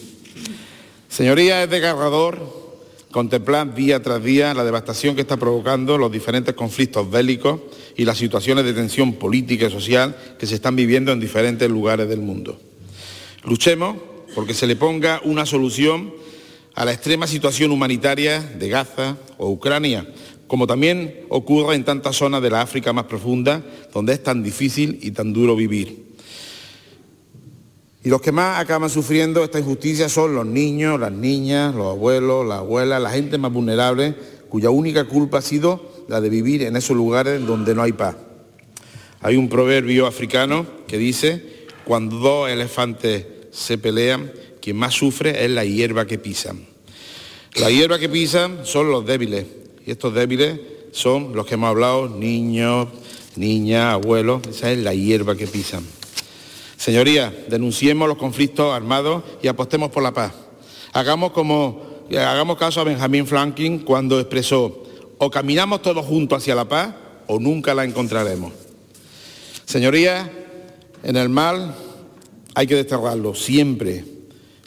Señorías, es desgarrador contemplar día tras día la devastación que está provocando los diferentes conflictos bélicos y las situaciones de tensión política y social que se están viviendo en diferentes lugares del mundo. Luchemos porque se le ponga una solución a la extrema situación humanitaria de Gaza o Ucrania, como también ocurre en tantas zonas de la África más profunda, donde es tan difícil y tan duro vivir. Y los que más acaban sufriendo esta injusticia son los niños, las niñas, los abuelos, las abuelas, la gente más vulnerable, cuya única culpa ha sido la de vivir en esos lugares donde no hay paz. Hay un proverbio africano que dice, cuando dos elefantes se pelean, quien más sufre es la hierba que pisan. La hierba que pisan son los débiles, y estos débiles son los que hemos hablado, niños, niñas, abuelos, esa es la hierba que pisan. Señorías, denunciemos los conflictos armados y apostemos por la paz. Hagamos, como, hagamos caso a Benjamin Franklin cuando expresó, o caminamos todos juntos hacia la paz o nunca la encontraremos. Señorías, en el mal hay que desterrarlo siempre,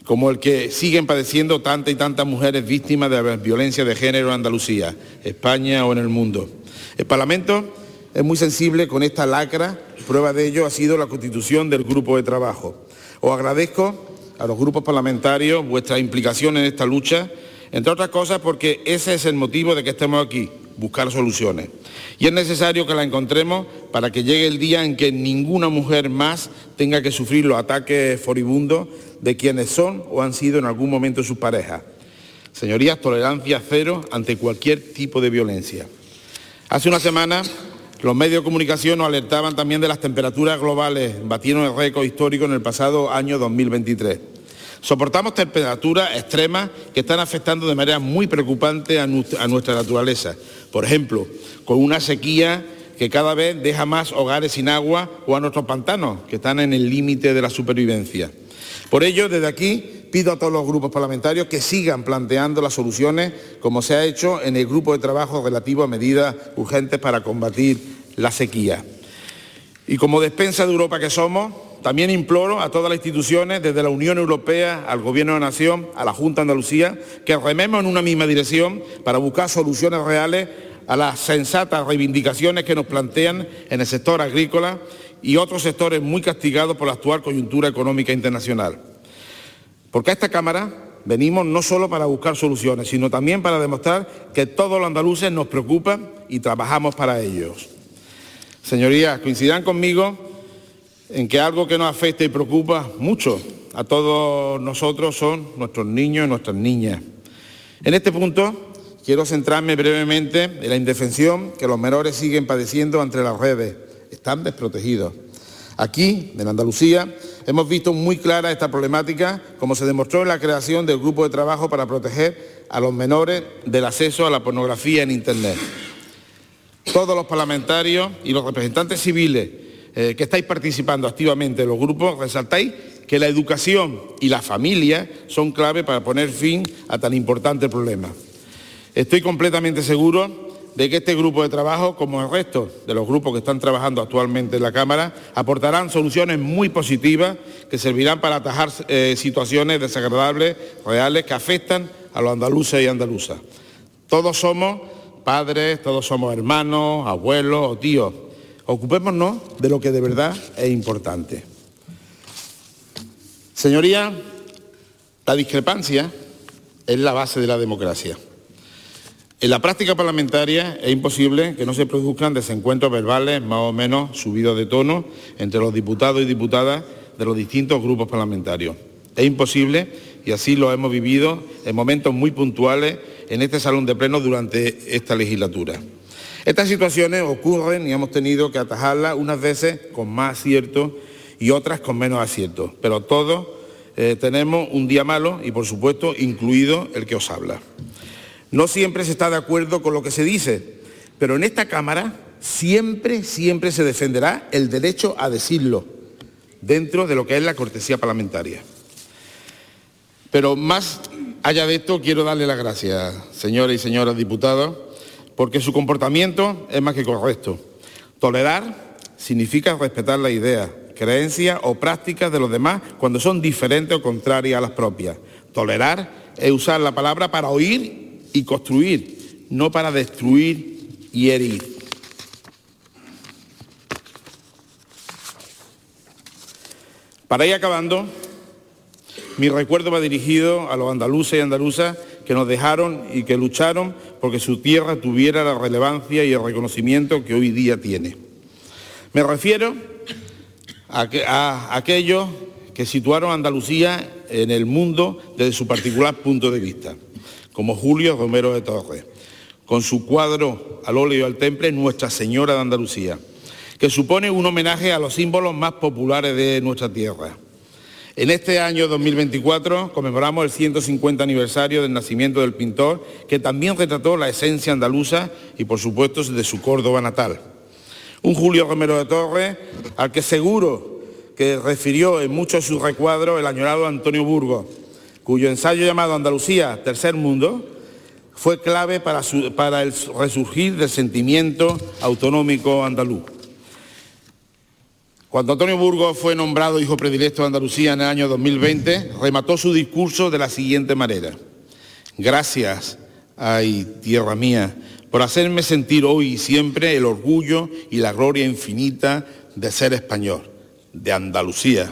como el que siguen padeciendo tantas y tantas mujeres víctimas de la violencia de género en Andalucía, España o en el mundo. El Parlamento es muy sensible con esta lacra, prueba de ello ha sido la constitución del grupo de trabajo. Os agradezco a los grupos parlamentarios vuestra implicación en esta lucha, entre otras cosas porque ese es el motivo de que estemos aquí, buscar soluciones. Y es necesario que la encontremos para que llegue el día en que ninguna mujer más tenga que sufrir los ataques furibundos de quienes son o han sido en algún momento sus parejas. Señorías, tolerancia cero ante cualquier tipo de violencia. Hace una semana los medios de comunicación nos alertaban también de las temperaturas globales, batieron el récord histórico en el pasado año 2023. Soportamos temperaturas extremas que están afectando de manera muy preocupante a nuestra naturaleza. Por ejemplo, con una sequía que cada vez deja más hogares sin agua o a nuestros pantanos, que están en el límite de la supervivencia. Por ello, desde aquí pido a todos los grupos parlamentarios que sigan planteando las soluciones, como se ha hecho en el grupo de trabajo relativo a medidas urgentes para combatir la sequía. Y como despensa de Europa que somos, también imploro a todas las instituciones, desde la Unión Europea al Gobierno de la Nación, a la Junta de Andalucía, que rememos en una misma dirección para buscar soluciones reales a las sensatas reivindicaciones que nos plantean en el sector agrícola y otros sectores muy castigados por la actual coyuntura económica internacional. Porque a esta Cámara venimos no solo para buscar soluciones, sino también para demostrar que todos los andaluces nos preocupan y trabajamos para ellos. Señorías, coincidirán conmigo en que algo que nos afecta y preocupa mucho a todos nosotros son nuestros niños y nuestras niñas. En este punto quiero centrarme brevemente en la indefensión que los menores siguen padeciendo entre las redes. Están desprotegidos. Aquí, en Andalucía, hemos visto muy clara esta problemática, como se demostró en la creación del grupo de trabajo para proteger a los menores del acceso a la pornografía en Internet. Todos los parlamentarios y los representantes civiles eh, que estáis participando activamente en los grupos, resaltáis que la educación y la familia son clave para poner fin a tan importante problema. Estoy completamente seguro de que este grupo de trabajo, como el resto de los grupos que están trabajando actualmente en la Cámara, aportarán soluciones muy positivas que servirán para atajar eh, situaciones desagradables, reales, que afectan a los andaluces y andaluzas. Todos somos padres, todos somos hermanos, abuelos o tíos Ocupémonos de lo que de verdad es importante. Señoría, la discrepancia es la base de la democracia. En la práctica parlamentaria es imposible que no se produzcan desencuentros verbales más o menos subidos de tono entre los diputados y diputadas de los distintos grupos parlamentarios. Es imposible y así lo hemos vivido en momentos muy puntuales en este salón de pleno durante esta legislatura. Estas situaciones ocurren y hemos tenido que atajarlas unas veces con más acierto y otras con menos acierto, pero todos eh, tenemos un día malo y por supuesto incluido el que os habla. No siempre se está de acuerdo con lo que se dice, pero en esta Cámara siempre, siempre se defenderá el derecho a decirlo dentro de lo que es la cortesía parlamentaria. Pero más allá de esto, quiero darle las gracias, señores y señoras diputados, porque su comportamiento es más que correcto. Tolerar significa respetar la idea, creencias o prácticas de los demás cuando son diferentes o contrarias a las propias. Tolerar es usar la palabra para oír y construir, no para destruir y herir. Para ir acabando, mi recuerdo va dirigido a los andaluces y andaluzas que nos dejaron y que lucharon porque su tierra tuviera la relevancia y el reconocimiento que hoy día tiene. Me refiero a, que- a aquellos que situaron a Andalucía en el mundo desde su particular punto de vista, como Julio Romero de Torres, con su cuadro al óleo al temple Nuestra Señora de Andalucía, que supone un homenaje a los símbolos más populares de nuestra tierra. En este año 2024 conmemoramos el 150 aniversario del nacimiento del pintor, que también retrató la esencia andaluza y por supuesto de su Córdoba natal. Un Julio Romero de Torres al que seguro que refirió en muchos de sus recuadros el añorado Antonio Burgos, cuyo ensayo llamado Andalucía, Tercer Mundo, fue clave para, el resurgir del sentimiento autonómico andaluz. Cuando Antonio Burgos fue nombrado hijo predilecto de Andalucía en el año 2020, remató su discurso de la siguiente manera. Gracias, ay tierra mía, por hacerme sentir hoy y siempre el orgullo y la gloria infinita de ser español, de Andalucía.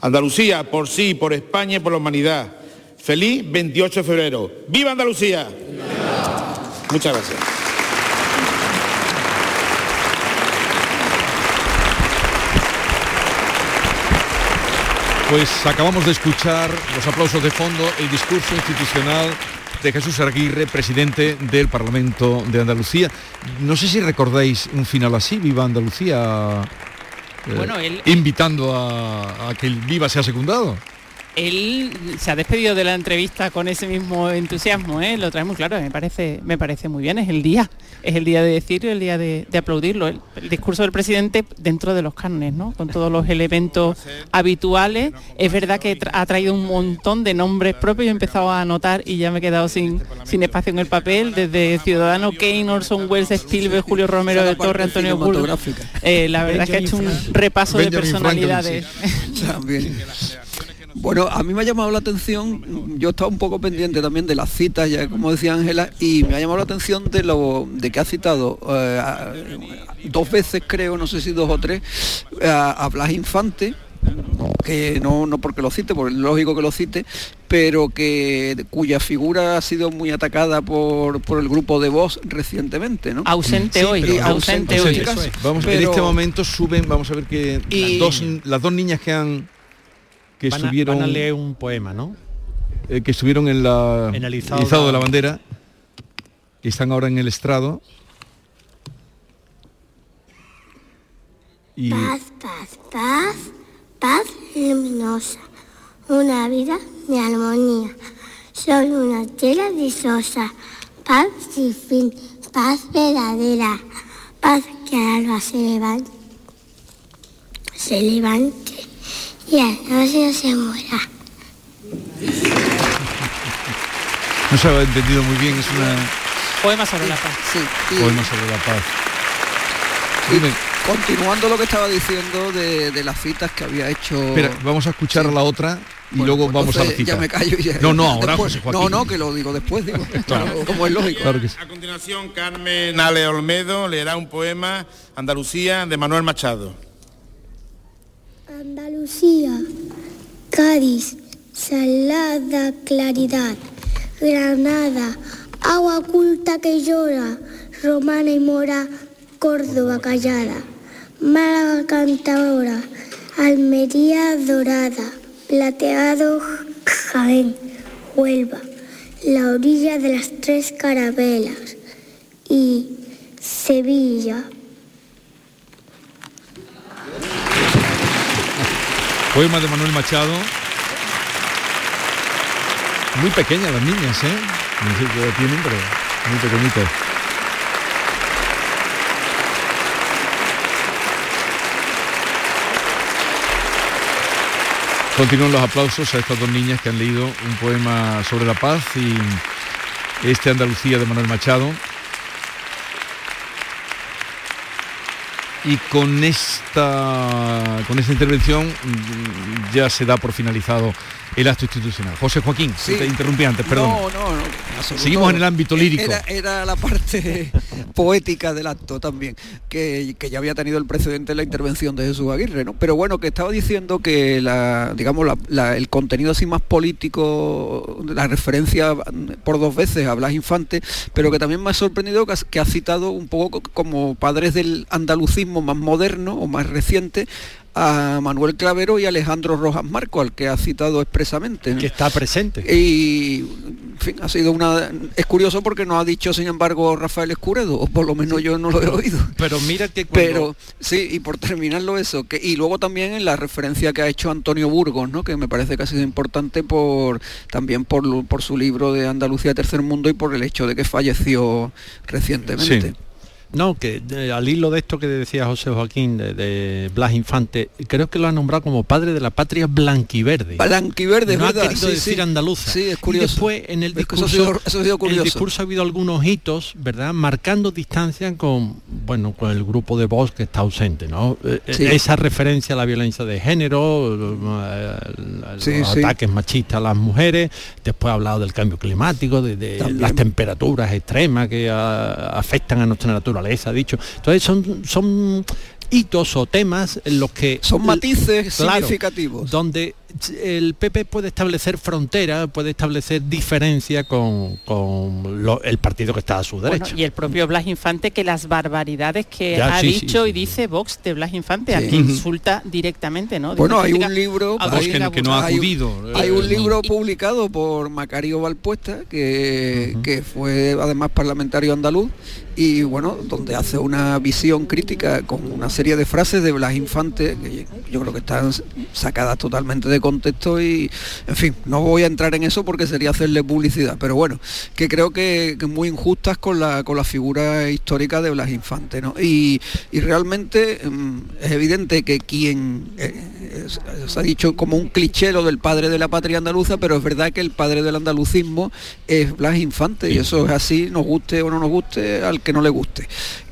Andalucía por sí, por España y por la humanidad. Feliz 28 de febrero. ¡Viva Andalucía! Muchas gracias. Pues acabamos de escuchar los aplausos de fondo, el discurso institucional de Jesús Aguirre, presidente del Parlamento de Andalucía. No sé si recordáis un final así, Viva Andalucía, eh, Bueno, él- invitando a, a que el Viva sea secundado. Él se ha despedido de la entrevista con ese mismo entusiasmo, ¿eh? lo trae muy claro, me parece, me parece muy bien, es el día, es el día de decirlo, el día de, de aplaudirlo. El, el discurso del presidente dentro de los cánones, ¿no? con todos los elementos habituales. Es verdad que tra- ha traído un montón de nombres propios, yo he empezado a anotar y ya me he quedado sin, sin espacio en el papel, desde Ciudadano Kane, Orson Welles, Spielberg, Julio Romero de Torre, Antonio cinematográfica. Eh, la verdad es que ha hecho un repaso de personalidades. Bueno, a mí me ha llamado la atención, yo estaba un poco pendiente también de las citas, ya como decía Ángela, y me ha llamado la atención de lo de que ha citado eh, a- dos veces creo, no sé si dos o tres, a, a Blas Infante, que no, no porque lo cite, porque es lógico que lo cite, pero que cuya figura ha sido muy atacada por, por el grupo de Voz recientemente, ¿no? Ausente hoy, ausente hoy. Vamos, en este momento suben, vamos a ver que Y- las, dos, las dos niñas que han que Van a- estuvieron van a leer un poema, ¿no? eh, que estuvieron en la En el izado izado de la- bandera, que están ahora en el estrado. Y Paz, paz, paz, paz luminosa. Una vida de armonía. Solo una tierra visosa. Paz sin fin, paz verdadera. Paz que al alba se levante. Se levante a la noche se muera. no se ha entendido muy bien, es una Poema sobre la paz. Sí, y- poema sobre la paz. y Dime. continuando lo que estaba diciendo de, de las citas que había hecho Espera, vamos a escuchar la otra y Bueno, luego pues vamos a la cita. Ya me callo y ya. No, no, ahora Después- José Joaquín. No, no, que lo digo después, digo. Claro. Como es lógico. Claro que sí. A continuación, Carmen Ale Olmedo leerá un poema Andalucía de Manuel Machado. Andalucía, Cádiz, salada claridad, Granada, agua oculta que llora, Romana y Mora, Córdoba callada, Málaga cantadora, Almería dorada, plateado Jaén, Huelva, la orilla de las tres carabelas y Sevilla. Poema de Manuel Machado. Muy pequeñas las niñas, ¿eh? No sé qué tienen, pero muy pequeñitas. Continúan los aplausos a estas dos niñas que han leído un poema sobre la paz y este Andalucía de Manuel Machado. Y con esta, con esta intervención ya se da por finalizado el acto institucional. José Joaquín, Sí. te interrumpí antes, perdón. No, no, no. Seguimos en el ámbito lírico. Era, era la parte poética del acto también, que, que ya había tenido el precedente en la intervención de Jesús Aguirre, ¿no? Pero bueno, que estaba diciendo que la, digamos, la- la- el contenido así más político, la referencia por dos veces a Blas Infante, pero que también me ha sorprendido que, has- que ha citado un poco co- como padres del andalucismo más moderno o más reciente a Manuel Clavero y Alejandro Rojas Marco, al que ha citado expresamente. ¿no? Que está presente. Y en fin, ha sido una. Es curioso porque no ha dicho, sin embargo, Rafael Escuredo, o por lo menos yo no lo he oído. Pero mira que cuando- Pero sí, y por terminarlo eso, que, y luego también en la referencia que ha hecho Antonio Burgos, ¿no? que me parece que ha sido importante por también por, por su libro de Andalucía Tercer Mundo y por el hecho de que falleció recientemente. No, que eh, al hilo de esto que decía José Joaquín de, de Blas Infante, creo que lo ha nombrado como padre de la patria blanquiverde. Blanquiverde, no ¿verdad? ha querido Sí, decir sí. andaluza. Sí, es curioso. Y después en el eso discurso, ha sido- eso ha sido en curioso. el discurso ha habido algunos hitos, ¿verdad? Marcando distancia con, bueno, con el grupo de voz que está ausente, ¿no? Eh, eh, Sí. Esa referencia a la violencia de género, los ataques machistas a las mujeres, después ha hablado del cambio climático, de, las temperaturas extremas que ah, afectan a nuestra naturaleza, ha dicho. Entonces son, son hitos o temas en los que Son matices Claro, significativos. donde el PP puede establecer frontera, puede establecer diferencia con, con lo- el partido que está a su Bueno, derecha. y el propio Blas Infante que las barbaridades que Ya, ha sí, dicho sí, y dice Vox de Blas Infante, Sí. al que insulta directamente, ¿no? De Bueno, hay un libro a hay- que no ha hay un- acudido. Hay Eh, un no. libro publicado por Macario Valpuesta, que, que fue además parlamentario andaluz, y bueno, donde hace una visión crítica con una serie de frases de Blas Infante, que yo creo que están sacadas totalmente de contexto y, en fin, no voy a entrar en eso porque sería hacerle publicidad, pero bueno, que creo que, que muy injustas con la, con la figura histórica de Blas Infante, ¿no? Y, y realmente mm, es evidente que quien eh, es- se ha dicho como un cliché lo del padre de la patria andaluza, pero es verdad que el padre del andalucismo es Blas Infante y eso es así, nos guste o no nos guste, al que no le guste.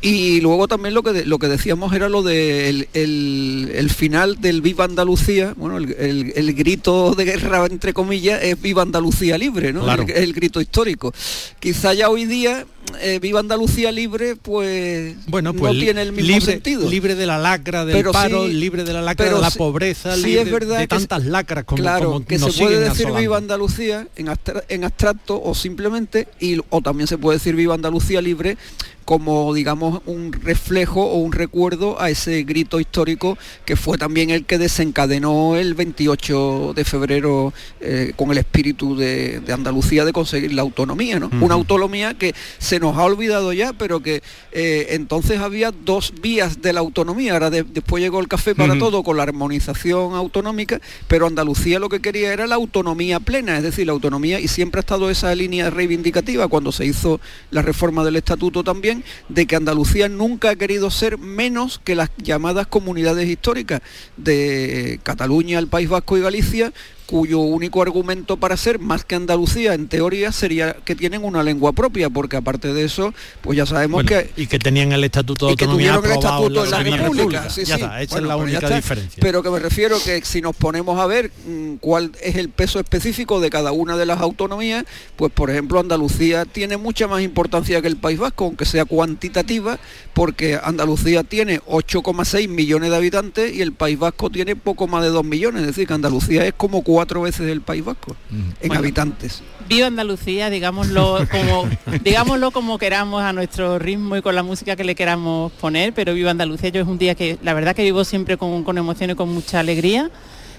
Y luego también lo que, de- lo que decíamos era lo del el, el final del Viva Andalucía, bueno, el, el- el grito de guerra, entre comillas, es Viva Andalucía libre, ¿no? Claro. El, el grito histórico. Quizá ya hoy día, eh, Viva Andalucía libre, pues, Bueno, pues no tiene el mismo libre, sentido. libre de la lacra del Pero paro, sí- libre de la lacra pero de la pobreza, sí libre es verdad de se- tantas lacras como, claro, como que nos se puede decir asolando. viva Andalucía en, abstra- en abstracto o simplemente y o también se puede decir viva Andalucía libre como digamos un reflejo o un recuerdo a ese grito histórico que fue también el que desencadenó el 28 de febrero eh, con el espíritu de, de Andalucía de conseguir la autonomía, ¿no? Una autonomía que se nos ha olvidado ya, pero que eh, entonces había dos vías de la autonomía. Ahora de- después llegó el café para todo con la armonización autonómica, pero Andalucía lo que quería era la autonomía plena, es decir, la autonomía, y siempre ha estado esa línea reivindicativa cuando se hizo la reforma del estatuto también, de que Andalucía nunca ha querido ser menos que las llamadas comunidades históricas de Cataluña, el País Vasco y Galicia, cuyo único argumento para ser más que Andalucía en teoría sería que tienen una lengua propia, porque aparte de eso, pues ya sabemos Bueno, que y que tenían el estatuto de y que tuvieron el estatuto en la Segunda República. Sí, ya sí. está, esa Bueno, es la pero ya única está. diferencia. Pero que me refiero que si nos ponemos a ver mm, cuál es el peso específico de cada una de las autonomías, pues por ejemplo Andalucía tiene mucha más importancia que el País Vasco, aunque sea cuantitativa, porque Andalucía tiene 8,6 millones de habitantes y el País Vasco tiene poco más de 2 millones, es decir, que Andalucía es como cuatro veces el País Vasco en Bueno. habitantes. Viva Andalucía, digámoslo como, digámoslo como queramos a nuestro ritmo y con la música que le queramos poner, pero Viva Andalucía yo es un día que la verdad que vivo siempre con, con emoción y con mucha alegría.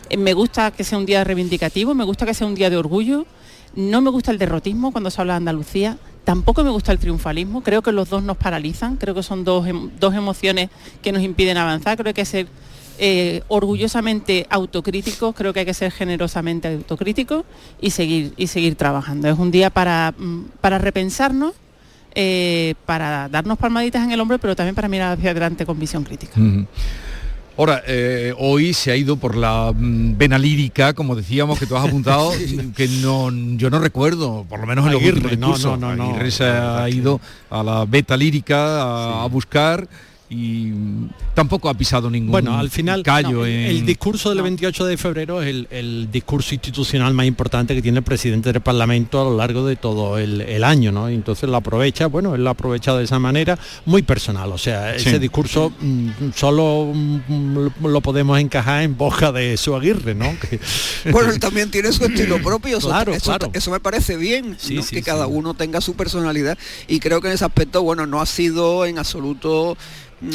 Eh, Me gusta que sea un día reivindicativo, me gusta que sea un día de orgullo. No me gusta el derrotismo cuando se habla de Andalucía. Tampoco me gusta el triunfalismo. Creo que los dos nos paralizan. Creo que son dos, em- dos emociones que nos impiden avanzar. Creo que hay que ser eh, orgullosamente autocríticos. Creo que hay que ser generosamente autocríticos y seguir, y seguir trabajando. Es un día para, mm, para repensarnos, eh, para darnos palmaditas en el hombro, pero también para mirar hacia adelante con visión crítica. Ujú. Ahora, eh, hoy se ha ido por la mm, vena lírica, como decíamos, que tú has apuntado, que no, yo no recuerdo, por lo menos en los Aguirre, últimos no, no, no, no. Aguirre se ha ido a la beta lírica a, a buscar y tampoco ha pisado ningún bueno, al final callo no, en... el discurso del 28 de febrero es el, el, discurso institucional más importante que tiene el presidente del Parlamento a lo largo de todo el, el año, ¿no? Y entonces lo aprovecha, bueno, él lo ha aprovechado de esa manera muy personal, o sea, Sí. ese discurso mm, solo mm, lo podemos encajar en boca de su Aguirre, ¿no? Que- Bueno, él también tiene su estilo propio, eso, Claro, eso, claro. eso me parece bien, Sí, ¿no? sí, que sí. cada uno tenga su personalidad y creo que en ese aspecto, bueno, no ha sido en absoluto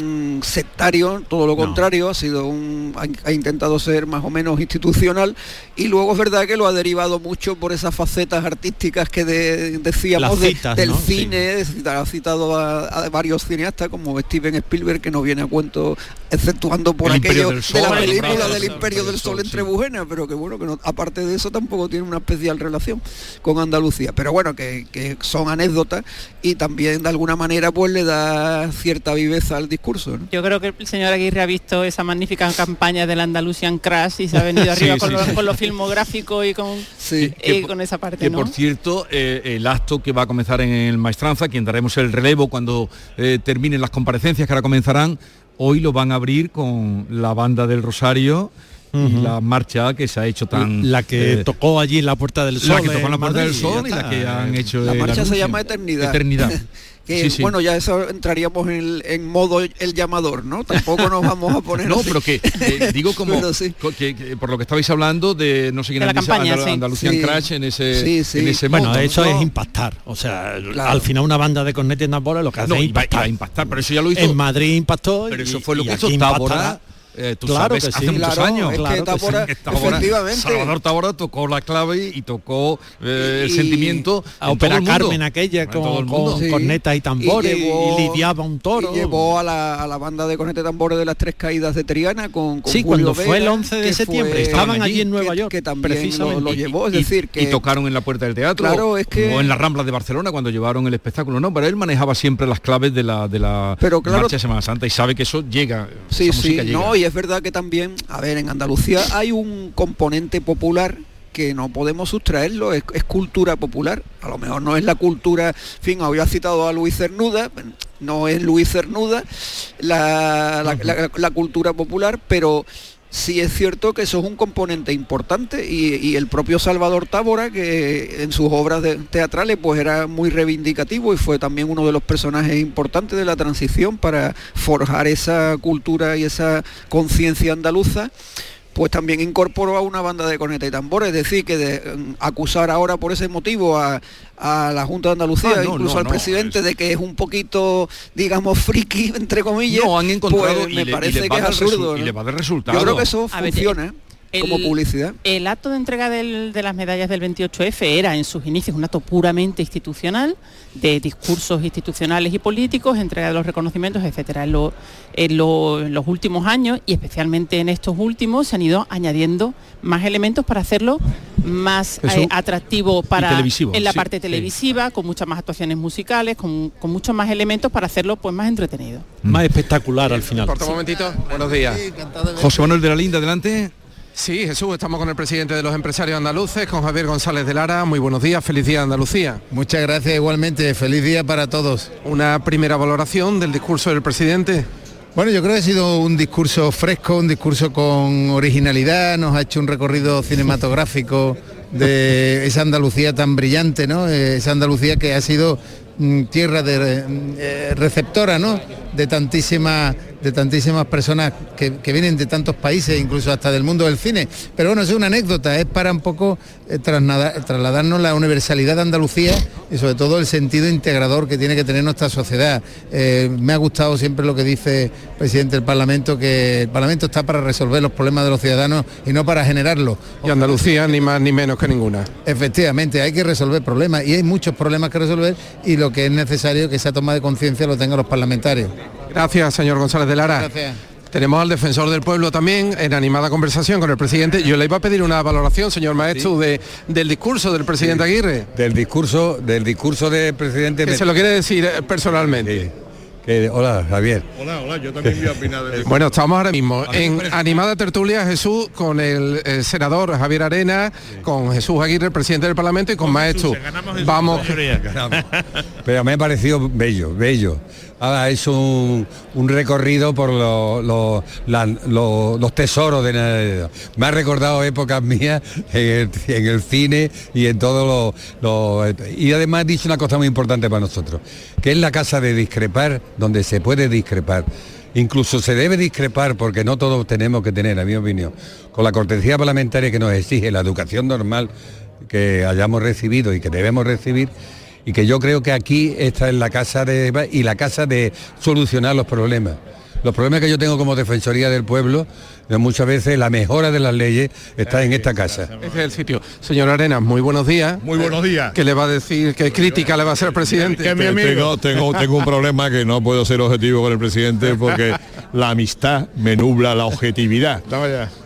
mm, sectario, todo lo contrario, ha sido un ha, ha intentado ser más o menos institucional y luego es verdad que lo ha derivado mucho por esas facetas artísticas que de- decíamos de- del ¿no? cine, ha citado a, a varios cineastas como Steven Spielberg que no viene a cuento exceptuando por El aquello de la película el del Imperio del Sol sí. entre Bujena, pero que bueno, que no- aparte de eso tampoco tiene una especial relación con Andalucía. Pero bueno, que, que son anécdotas y también de alguna manera pues le da cierta viveza al discurso. ¿No? Yo creo que el señor Aguirre ha visto esa magnífica campaña del Andalusian Crash y se ha venido arriba Sí, con, sí, lo, sí. con lo filmográfico y con, Sí. eh, Que con esa parte, Que ¿no? por cierto, eh, el acto que va a comenzar en el Maestranza, quien daremos el relevo cuando eh, terminen las comparecencias que ahora comenzarán, hoy lo van a abrir con la banda del Rosario y la marcha que se ha hecho tan... la que eh, tocó allí en la Puerta del Sol. la que tocó en la Puerta del Sol y la que han hecho La marcha se llama Eternidad. Eternidad. Que, Sí, sí. Bueno, ya eso entraríamos en, en modo el llamador, ¿no? Tampoco nos vamos a poner No, así. pero que eh, digo como sí. que- que por lo que estabais hablando de no sé quién analiza campaña, Andal- sí. Andalusian Sí. Crash en ese Sí, sí. en ese Bueno, eso No. es impactar. O sea, Claro. al final una banda de cornetas y tambores lo que hace No, es iba, iba impactar. a impactar, pero eso ya lo hizo. En Madrid impactó. pero y- eso fue lo y que hizo Tábora. Eh, tú Claro sabes, que hace sí. muchos Claro, años. es que Claro sí. Efectivamente. Salvador Tábora tocó la clave y tocó eh, el Y- sentimiento A mundo. Carmen aquella con, con Sí. cornetas y tambores y, llevó- lidiaba un toro. Y llevó a la, a la banda de corneta tambores de las tres caídas de Triana con, con Sí, Julio cuando fue el Vega, 11 de septiembre, fue- estaban allí en Nueva que- York, que también precisamente. lo llevó, es Y- decir, que y tocaron en la puerta del teatro Claro, es que- o en las ramblas de Barcelona cuando llevaron el espectáculo no pero él manejaba siempre las claves de la de la Pero claro- marcha de Semana Santa y sabe que eso llega Sí, sí, no, y es verdad que también, a ver, en Andalucía hay un componente popular que no podemos sustraerlo, es, es cultura popular. A lo mejor no es la cultura, en fin, había citado a Luis Cernuda, no es Luis Cernuda la, la- la- la cultura popular, pero sí es cierto que eso es un componente importante y, el propio Salvador Tábora, que en sus obras teatrales pues era muy reivindicativo y fue también uno de los personajes importantes de la transición para forjar esa cultura y esa conciencia andaluza pues también incorporó a una banda de corneta y tambores, es decir, que de mm, acusar ahora por ese motivo a, a la Junta de Andalucía, Ah, no, incluso no, al no, presidente, de que es un poquito, digamos, friki, entre comillas, no han encontrado pues y me le, parece que es absurdo. y le va a dar resultado Yo creo que eso A ver, funciona el- como publicidad. El acto de entrega del- de las medallas del 28F era en sus inicios un acto puramente institucional, de discursos institucionales y políticos, entrega de los reconocimientos, etcétera. En, lo- en lo- en los últimos años y especialmente en estos últimos se han ido añadiendo más elementos para hacerlo más Eso. eh, atractivo para televisivo, en la sí, parte sí. televisiva, con muchas más actuaciones musicales, con, con muchos más elementos para hacerlo pues más entretenido. Más espectacular al final. Corta un momentito. Buenos días. José Manuel de la Linda adelante Sí, Jesús, estamos con el presidente de los empresarios andaluces, con Javier González de Lara. Muy buenos días, feliz día Andalucía. Muchas gracias igualmente, feliz día para todos. Una primera valoración del discurso del presidente. Bueno, yo creo que ha sido un discurso fresco, un discurso con originalidad, nos ha hecho un recorrido cinematográfico de esa Andalucía tan brillante, ¿no? Eh, Esa Andalucía que ha sido mm, tierra de eh, receptora, ¿no? De tantísimas de tantísimas personas que, que vienen de tantos países, incluso hasta del mundo del cine. Pero bueno, es una anécdota, es para un poco eh, trasladarnos la universalidad de Andalucía y sobre todo el sentido integrador que tiene que tener nuestra sociedad. Eh, me ha gustado siempre lo que dice el presidente del Parlamento, que el Parlamento está para resolver los problemas de los ciudadanos y no para generarlos. Y Andalucía ni más ni menos que ninguna. Efectivamente, hay que resolver problemas y hay muchos problemas que resolver y lo que es necesario que esa toma de conciencia lo tengan los parlamentarios. Gracias, señor González de Lara. Gracias. Tenemos al defensor del pueblo también en animada conversación con el presidente. Yo le iba a pedir una valoración, señor maestro, de, del discurso del presidente Aguirre. Del discurso, del discurso del presidente. Que me- se lo quiere decir eh, personalmente. que hola, Javier. Hola, hola, yo también voy a opinar de Bueno, estamos ahora mismo en animada tertulia Jesús con el, eh, senador Javier Arena, con Jesús Aguirre, el presidente del Parlamento, y con Maestro. Vamos. Pero me ha parecido bello, bello. Ha hecho un, un recorrido por lo- lo- los tesoros de la- Me ha recordado épocas mías en el, en el cine y en todo lo, Y además dicho una cosa muy importante para nosotros, que es la casa de discrepar, donde se puede discrepar. Incluso se debe discrepar, porque no todos tenemos que tener, a mi opinión, con la cortesía parlamentaria que nos exige la educación normal que hayamos recibido y que debemos recibir y que yo creo que aquí esta es la casa de y la casa de solucionar los problemas. Los problemas que yo tengo como Defensoría del Pueblo, eh, muchas veces la mejora de las leyes está en esta casa. Este es el sitio. Señor Arenas, muy buenos días. Muy buenos días. ¿Qué le va a decir? ¿Qué crítica le va a hacer al presidente? Tengo, tengo, tengo un problema que no puedo ser objetivo con el presidente porque la amistad me nubla la objetividad.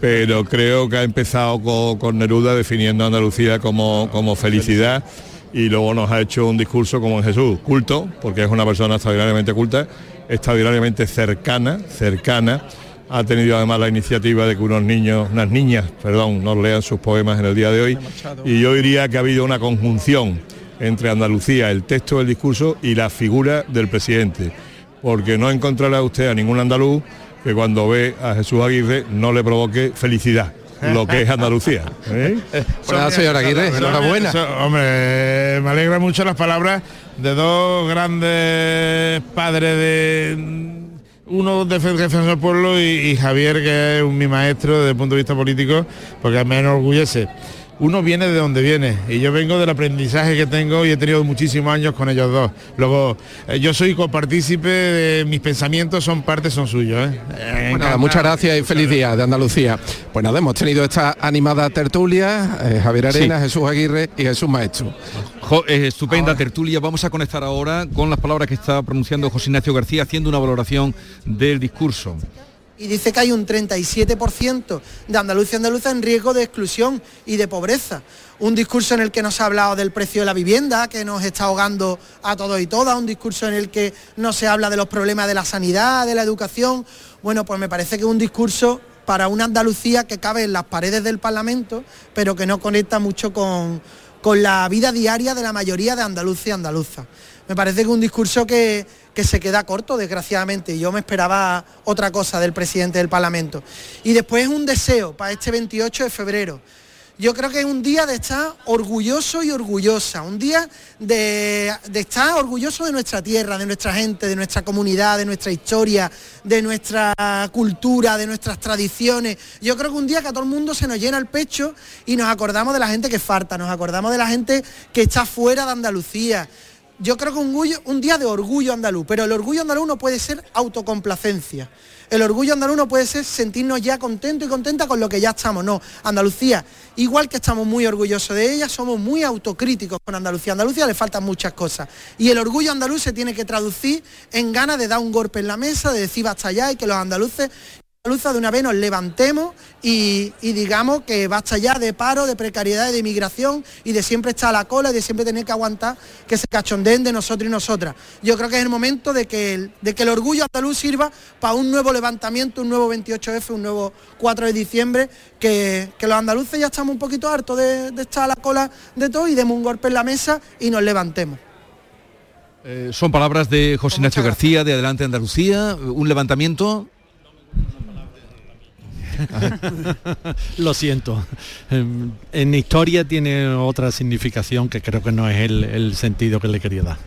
Pero creo que ha empezado co- con, Neruda definiendo a Andalucía como, como felicidad y luego nos ha hecho un discurso como en Jesús, culto, porque es una persona extraordinariamente culta, extraordinariamente cercana, cercana. Ha tenido además la iniciativa de que unos niños, unas niñas, perdón, nos lean sus poemas en el día de hoy. Y yo diría que ha habido una conjunción entre Andalucía, el texto del discurso y la figura del presidente. Porque no encontrará usted a ningún andaluz que cuando ve a Jesús Aguirre no le provoque felicidad, lo que es Andalucía. ¿eh? Pues nada, señor Aguirre, enhorabuena. Eso, hombre, me alegra mucho las palabras de dos grandes padres de uno de defensor del pueblo y, y Javier que es un, mi maestro desde el punto de vista político porque me enorgullece. Uno viene de donde viene y yo vengo del aprendizaje que tengo y he tenido muchísimos años con ellos dos. Luego, eh, yo soy copartícipe de mis pensamientos, son parte, son suyos. ¿eh? Nada, muchas gracias y feliz día de Andalucía. Pues nada, hemos tenido esta animada tertulia, eh, Javier Arena, Sí. Jesús Aguirre y Jesús Maestro. Jo- eh, estupenda tertulia. Vamos a conectar ahora con las palabras que está pronunciando José Ignacio García haciendo una valoración del discurso. Y dice que hay un 37% de Andalucía y andaluza en riesgo de exclusión y de pobreza. Un discurso en el que nos ha hablado del precio de la vivienda, que nos está ahogando a todos y todas, un discurso en el que no se habla de los problemas de la sanidad, de la educación. Bueno, pues me parece que es un discurso para una Andalucía que cabe en las paredes del Parlamento, pero que no conecta mucho con, con la vida diaria de la mayoría de andaluces y andaluzas. Me parece que un discurso que, que se queda corto, desgraciadamente. Yo me esperaba otra cosa del presidente del Parlamento. Y después un deseo para este 28 de febrero. Yo creo que es un día de estar orgulloso y orgullosa, un día de, de estar orgulloso de nuestra tierra, de nuestra gente, de nuestra comunidad, de nuestra historia, de nuestra cultura, de nuestras tradiciones. Yo creo que un día que a todo el mundo se nos llena el pecho y nos acordamos de la gente que falta, nos acordamos de la gente que está fuera de Andalucía, yo creo que un, un día de orgullo andaluz, pero el orgullo andaluz no puede ser autocomplacencia. El orgullo andaluz no puede ser sentirnos ya contentos y contentas con lo que ya estamos. No, Andalucía, igual que estamos muy orgullosos de ella, somos muy autocríticos con Andalucía. Andalucía le faltan muchas cosas. Y el orgullo andaluz se tiene que traducir en ganas de dar un golpe en la mesa, de decir basta ya y que los andaluces de una vez nos levantemos y, y digamos que basta ya de paro, de precariedad de inmigración y de siempre estar a la cola y de siempre tener que aguantar que se cachondeen de nosotros y nosotras. Yo creo que es el momento de que el, de que el orgullo andaluz sirva para un nuevo levantamiento, un nuevo 28F, un nuevo 4 de diciembre, que, que los andaluces ya estamos un poquito hartos de, de estar a la cola de todo y demos un golpe en la mesa y nos levantemos. Eh, son palabras de José Ignacio García de Adelante Andalucía, un levantamiento. Lo siento. En, en historia tiene otra significación que creo que no es el, el sentido que le quería dar.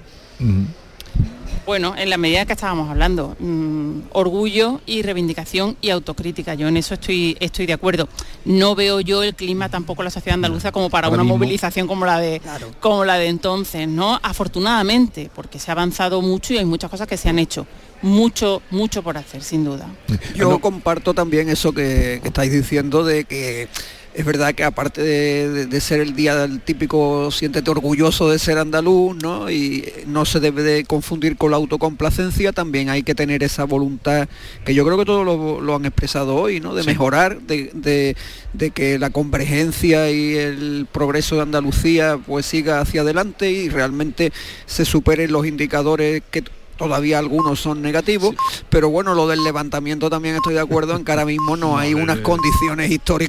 Bueno, en la medida que estábamos hablando, mm, orgullo y reivindicación y autocrítica. Yo en eso estoy, estoy de acuerdo. No veo yo el clima tampoco en la sociedad andaluza como para Ahora una mismo- movilización como la de como la de entonces, ¿no? Afortunadamente, porque se ha avanzado mucho y hay muchas cosas que se han hecho. Mucho, mucho por hacer, sin duda. Yo comparto también eso que, que estáis diciendo de que es verdad que aparte de, de- de ser el día del típico siéntete orgulloso de ser andaluz, ¿no? Y no se debe de confundir con la autocomplacencia, también hay que tener esa voluntad que yo creo que todos lo, lo han expresado hoy, ¿no? De Sí. mejorar, de, de- de que la convergencia y el progreso de Andalucía pues siga hacia adelante y realmente se superen los indicadores que todavía algunos son negativos, pero bueno, lo del levantamiento también estoy de acuerdo en que ahora mismo no hay unas condiciones históricas